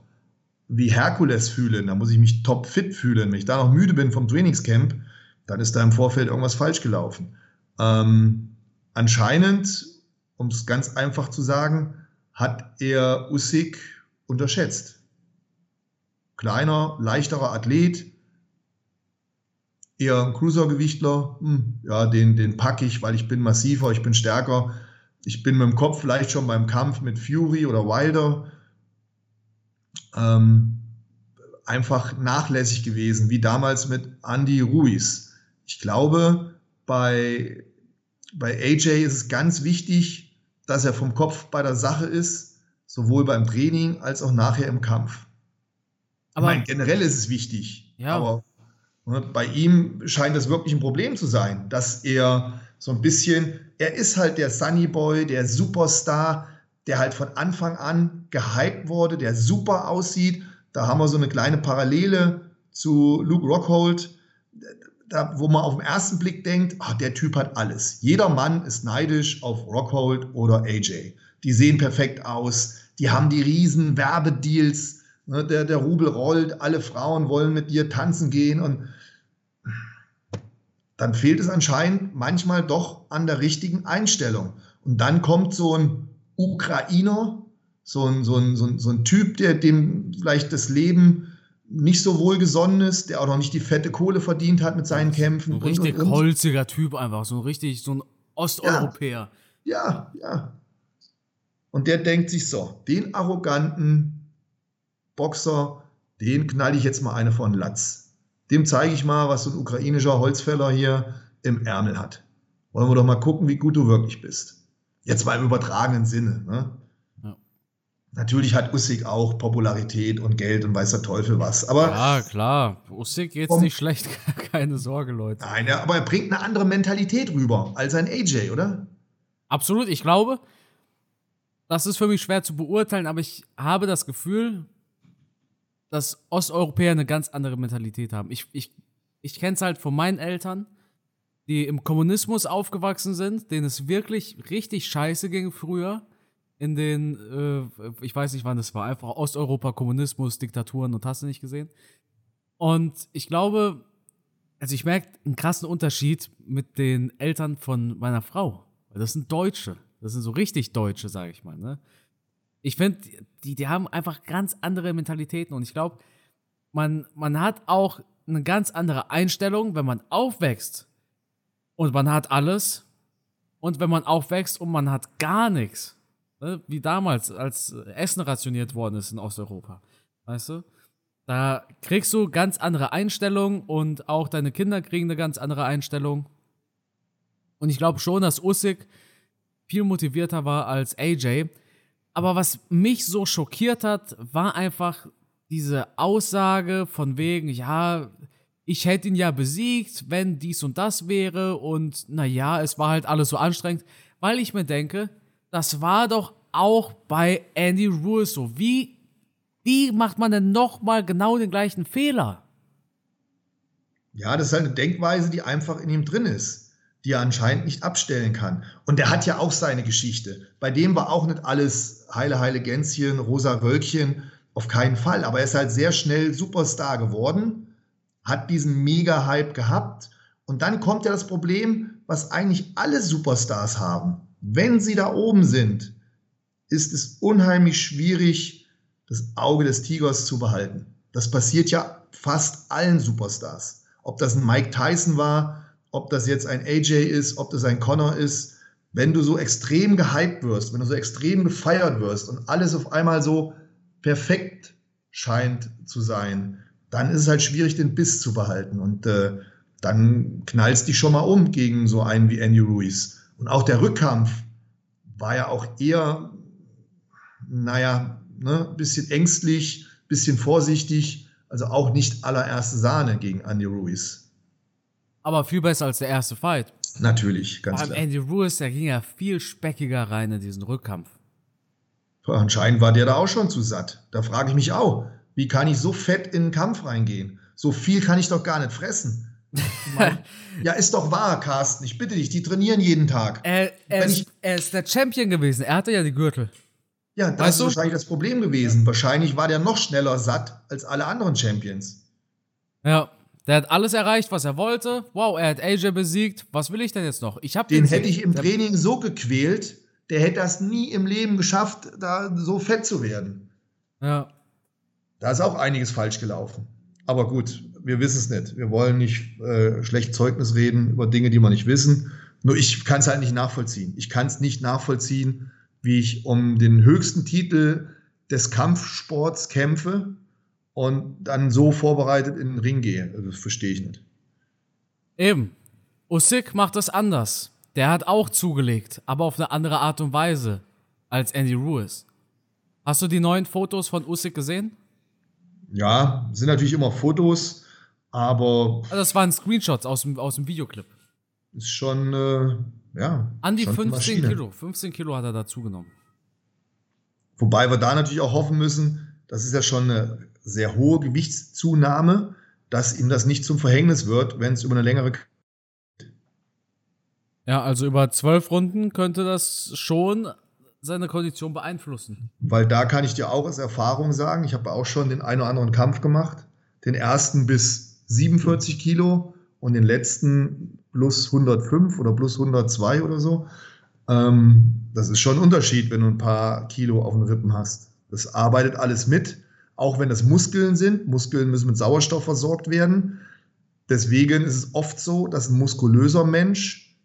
wie Herkules fühlen, da muss ich mich topfit fühlen. Wenn ich da noch müde bin vom Trainingscamp, dann ist da im Vorfeld irgendwas falsch gelaufen. Ähm, anscheinend, um es ganz einfach zu sagen, hat er Usyk unterschätzt. Kleiner, leichterer Athlet, eher ein Cruisergewichtler, hm, ja, den, den packe ich, weil ich bin massiver, ich bin stärker. Ich bin mit dem Kopf vielleicht schon beim Kampf mit Fury oder Wilder ähm, einfach nachlässig gewesen, wie damals mit Andy Ruiz. Ich glaube, bei, bei AJ ist es ganz wichtig, dass er vom Kopf bei der Sache ist, sowohl beim Training als auch nachher im Kampf. Aber ich meine, generell ist es wichtig, ja. aber ne, bei ihm scheint es wirklich ein Problem zu sein, dass er so ein bisschen, er ist halt der Sunny Boy, der Superstar, der halt von Anfang an gehypt wurde, der super aussieht. Da haben wir so eine kleine Parallele zu Luke Rockhold, da, wo man auf den ersten Blick denkt, ach, der Typ hat alles. Jeder Mann ist neidisch auf Rockhold oder AJ. Die sehen perfekt aus, die haben die riesen Werbedeals, ne, der, der Rubel rollt, alle Frauen wollen mit dir tanzen gehen und dann fehlt es anscheinend manchmal doch an der richtigen Einstellung. Und dann kommt so ein Ukrainer, so ein, so ein, so ein, so ein Typ, der dem vielleicht das Leben nicht so wohlgesonnen ist, der auch noch nicht die fette Kohle verdient hat mit seinen Kämpfen. Ein richtig und, und, holziger Typ einfach, so ein richtig, so ein Osteuropäer. Ja, ja, ja. Und der denkt sich so, den arroganten Boxer, den knall ich jetzt mal eine von Latz. Dem zeige ich mal, was so ein ukrainischer Holzfäller hier im Ärmel hat. Wollen wir doch mal gucken, wie gut du wirklich bist. Jetzt mal im übertragenen Sinne. Ne? Natürlich hat Usyk auch Popularität und Geld und weiß der Teufel was. Aber ja, klar. Usyk geht's nicht schlecht. Keine Sorge, Leute. Nein, aber er bringt eine andere Mentalität rüber als ein AJ, oder? Absolut. Ich glaube, das ist für mich schwer zu beurteilen, aber ich habe das Gefühl, dass Osteuropäer eine ganz andere Mentalität haben. Ich, ich, ich kenne es halt von meinen Eltern die im Kommunismus aufgewachsen sind, denen es wirklich richtig scheiße ging früher. In den, äh, ich weiß nicht wann das war, einfach Osteuropa, Kommunismus, Diktaturen und hast du nicht gesehen. Und ich glaube, also ich merke einen krassen Unterschied mit den Eltern von meiner Frau. Das sind Deutsche. Das sind so richtig Deutsche, sage ich mal. Ne? Ich finde, die, die haben einfach ganz andere Mentalitäten und ich glaube, man, man hat auch eine ganz andere Einstellung, wenn man aufwächst und man hat alles. Und wenn man aufwächst und man hat gar nichts, ne? wie damals, als Essen rationiert worden ist in Osteuropa, weißt du? Da kriegst du ganz andere Einstellungen und auch deine Kinder kriegen eine ganz andere Einstellung. Und ich glaube schon, dass Usyk viel motivierter war als AJ. Aber was mich so schockiert hat, war einfach diese Aussage von wegen, ja, ich hätte ihn ja besiegt, wenn dies und das wäre und naja, es war halt alles so anstrengend, weil ich mir denke, das war doch auch bei Andy Ruiz so. Wie, wie macht man denn nochmal genau den gleichen Fehler? Ja, das ist halt eine Denkweise, die einfach in ihm drin ist, die er anscheinend nicht abstellen kann. Und der hat ja auch seine Geschichte. Bei dem war auch nicht alles heile, heile Gänschen, rosa Wölkchen, auf keinen Fall. Aber er ist halt sehr schnell Superstar geworden hat diesen Mega-Hype gehabt. Und dann kommt ja das Problem, was eigentlich alle Superstars haben. Wenn sie da oben sind, ist es unheimlich schwierig, das Auge des Tigers zu behalten. Das passiert ja fast allen Superstars. Ob das ein Mike Tyson war, ob das jetzt ein AJ ist, ob das ein Connor ist. Wenn du so extrem gehypt wirst, wenn du so extrem gefeiert wirst und alles auf einmal so perfekt scheint zu sein, dann ist es halt schwierig, den Biss zu behalten. Und äh, dann knallst dich schon mal um gegen so einen wie Andy Ruiz. Und auch der Rückkampf war ja auch eher, naja, ne, bisschen ängstlich, bisschen vorsichtig. Also auch nicht allererste Sahne gegen Andy Ruiz. Aber viel besser als der erste Fight. Natürlich, ganz Vor allem klar. Andy Ruiz, der ging ja viel speckiger rein in diesen Rückkampf. Anscheinend war der da auch schon zu satt. Da frage ich mich auch, wie kann ich so fett in den Kampf reingehen? So viel kann ich doch gar nicht fressen. Ja, ist doch wahr, Carsten. Ich bitte dich, die trainieren jeden Tag. Er, er, ist, ich- er ist der Champion gewesen. Er hatte ja die Gürtel. Ja, das Weißt ist du? wahrscheinlich das Problem gewesen. Wahrscheinlich war der noch schneller satt als alle anderen Champions. Ja. Der hat alles erreicht, was er wollte. Wow, er hat AJ besiegt. Was will ich denn jetzt noch? Ich hab Den Sieg. hätte ich im Training so gequält, der hätte das nie im Leben geschafft, da so fett zu werden. Ja. Da ist auch einiges falsch gelaufen. Aber gut, wir wissen es nicht. Wir wollen nicht äh, schlecht Zeugnis reden über Dinge, die wir nicht wissen. Nur ich kann es halt nicht nachvollziehen. Ich kann es nicht nachvollziehen, wie ich um den höchsten Titel des Kampfsports kämpfe und dann so vorbereitet in den Ring gehe. Also Das verstehe ich nicht. Eben. Usyk macht es anders. Der hat auch zugelegt, aber auf eine andere Art und Weise als Andy Ruiz. Hast du die neuen Fotos von Usyk gesehen? Ja, sind natürlich immer Fotos, aber Also das waren Screenshots aus dem, aus dem Videoclip. ist schon, äh, ja. An die schon eine 15 Maschine. Kilo. 15 Kilo hat er dazu genommen. Wobei wir da natürlich auch hoffen müssen, das ist ja schon eine sehr hohe Gewichtszunahme, dass ihm das nicht zum Verhängnis wird, wenn es über eine längere. Ja, also über zwölf Runden könnte das schon seine Kondition beeinflussen. Weil da kann ich dir auch aus Erfahrung sagen, ich habe auch schon den einen oder anderen Kampf gemacht. Den ersten bis 47 Kilo und den letzten plus 105 oder plus 102 oder so. Ähm, das ist schon ein Unterschied, wenn du ein paar Kilo auf den Rippen hast. Das arbeitet alles mit, auch wenn das Muskeln sind. Muskeln müssen mit Sauerstoff versorgt werden. Deswegen ist es oft so, dass ein muskulöser Mensch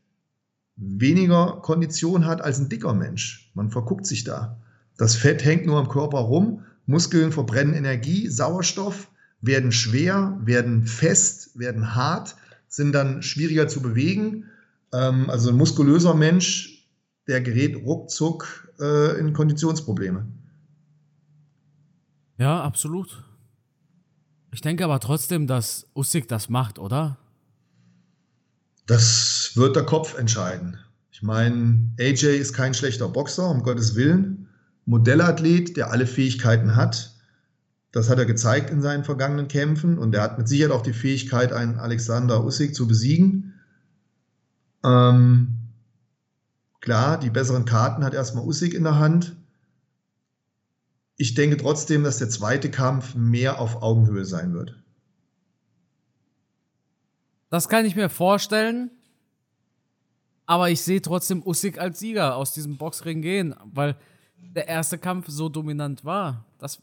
weniger Kondition hat als ein dicker Mensch. Man verguckt sich da. Das Fett hängt nur am Körper rum, Muskeln verbrennen Energie, Sauerstoff, werden schwer, werden fest, werden hart, sind dann schwieriger zu bewegen. Ähm, also ein muskulöser Mensch, der gerät ruckzuck äh, in Konditionsprobleme. Ja, absolut. Ich denke aber trotzdem, dass Usyk das macht, oder? Das wird der Kopf entscheiden. Ich meine, AJ ist kein schlechter Boxer, um Gottes Willen. Modellathlet, der alle Fähigkeiten hat. Das hat er gezeigt in seinen vergangenen Kämpfen und er hat mit Sicherheit auch die Fähigkeit, einen Alexander Usyk zu besiegen. Ähm, klar, die besseren Karten hat erstmal Usyk in der Hand. Ich denke trotzdem, dass der zweite Kampf mehr auf Augenhöhe sein wird. Das kann ich mir vorstellen. Aber ich sehe trotzdem Usyk als Sieger aus diesem Boxring gehen, weil der erste Kampf so dominant war. Das,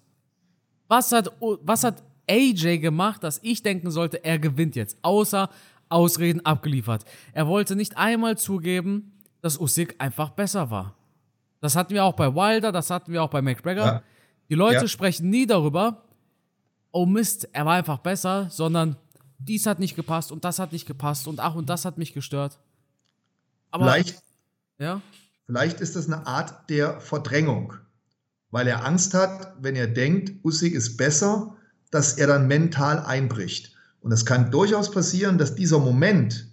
was, hat, was hat AJ gemacht, dass ich denken sollte, er gewinnt jetzt? Außer Ausreden abgeliefert. Er wollte nicht einmal zugeben, dass Usyk einfach besser war. Das hatten wir auch bei Wilder, das hatten wir auch bei McGregor. Ja. Die Leute Ja. sprechen nie darüber, oh Mist, er war einfach besser, sondern dies hat nicht gepasst und das hat nicht gepasst und ach und das hat mich gestört. Aber Vielleicht ja, Vielleicht ist das eine Art der Verdrängung, weil er Angst hat, wenn er denkt, Usyk ist besser, dass er dann mental einbricht. Und es kann durchaus passieren, dass dieser Moment,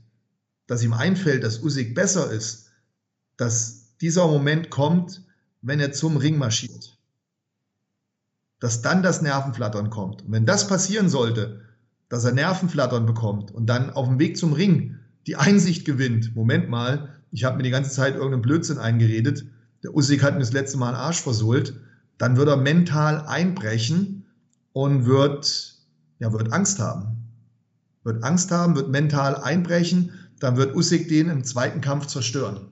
dass ihm einfällt, dass Usyk besser ist, dass dieser Moment kommt, wenn er zum Ring marschiert. Dass dann das Nervenflattern kommt. Und wenn das passieren sollte, dass er Nervenflattern bekommt und dann auf dem Weg zum Ring die Einsicht gewinnt, Moment mal, ich habe mir die ganze Zeit irgendeinen Blödsinn eingeredet, der Usyk hat mir das letzte Mal einen Arsch versohlt, dann wird er mental einbrechen und wird, ja, wird Angst haben. Wird Angst haben, wird mental einbrechen, dann wird Usyk den im zweiten Kampf zerstören.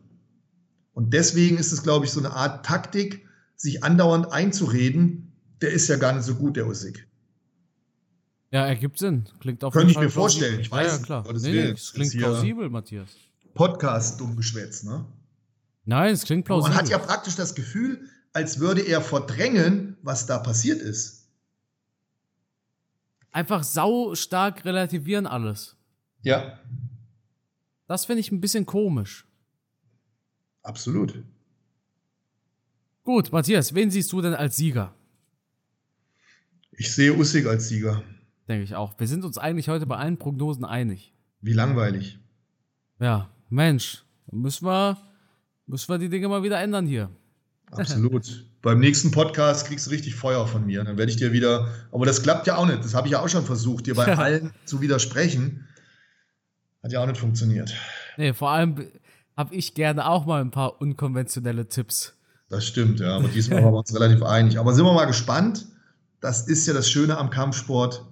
Und deswegen ist es, glaube ich, so eine Art Taktik, sich andauernd einzureden, der ist ja gar nicht so gut, der Usyk. Ja, ergibt Sinn. Klingt auf Könnte ich mir vorstellen. plausibel. Ich weiß ja, ja, klar. Nee, nee, es klingt plausibel, Matthias. Podcast dumm geschwätzt, ne? Nein, es klingt Man plausibel. hat ja praktisch das Gefühl, als würde er verdrängen, was da passiert ist. Einfach sau stark relativieren alles. Ja. Das finde ich ein bisschen komisch. Absolut. Gut, Matthias, wen siehst du denn als Sieger? Ich sehe Usyk als Sieger. Denke ich auch. Wir sind uns eigentlich heute bei allen Prognosen einig. Wie langweilig. Ja, Mensch, müssen wir, müssen wir die Dinge mal wieder ändern hier. Absolut. Beim nächsten Podcast kriegst du richtig Feuer von mir. Dann werde ich dir wieder. Aber das klappt ja auch nicht. Das habe ich ja auch schon versucht, dir bei allen zu widersprechen. Hat ja auch nicht funktioniert. Nee, vor allem habe ich gerne auch mal ein paar unkonventionelle Tipps. Das stimmt, ja. Aber diesmal waren wir uns relativ einig. Aber sind wir mal gespannt. Das ist ja das Schöne am Kampfsport.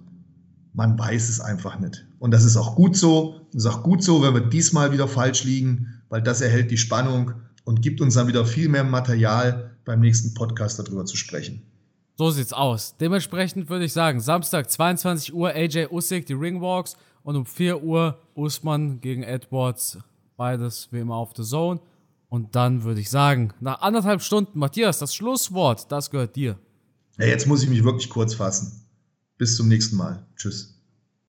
Man weiß es einfach nicht. Und das ist auch gut so. Das ist auch gut so, wenn wir diesmal wieder falsch liegen, weil das erhält die Spannung und gibt uns dann wieder viel mehr Material beim nächsten Podcast darüber zu sprechen. So sieht's aus. Dementsprechend würde ich sagen, Samstag 22 Uhr AJ Usyk, die Ringwalks und um 4 Uhr Usman gegen Edwards. Beides wie immer auf The Zone. Und dann würde ich sagen, nach anderthalb Stunden, Matthias, das Schlusswort, das gehört dir. Ja, jetzt muss ich mich wirklich kurz fassen. Bis zum nächsten Mal. Tschüss.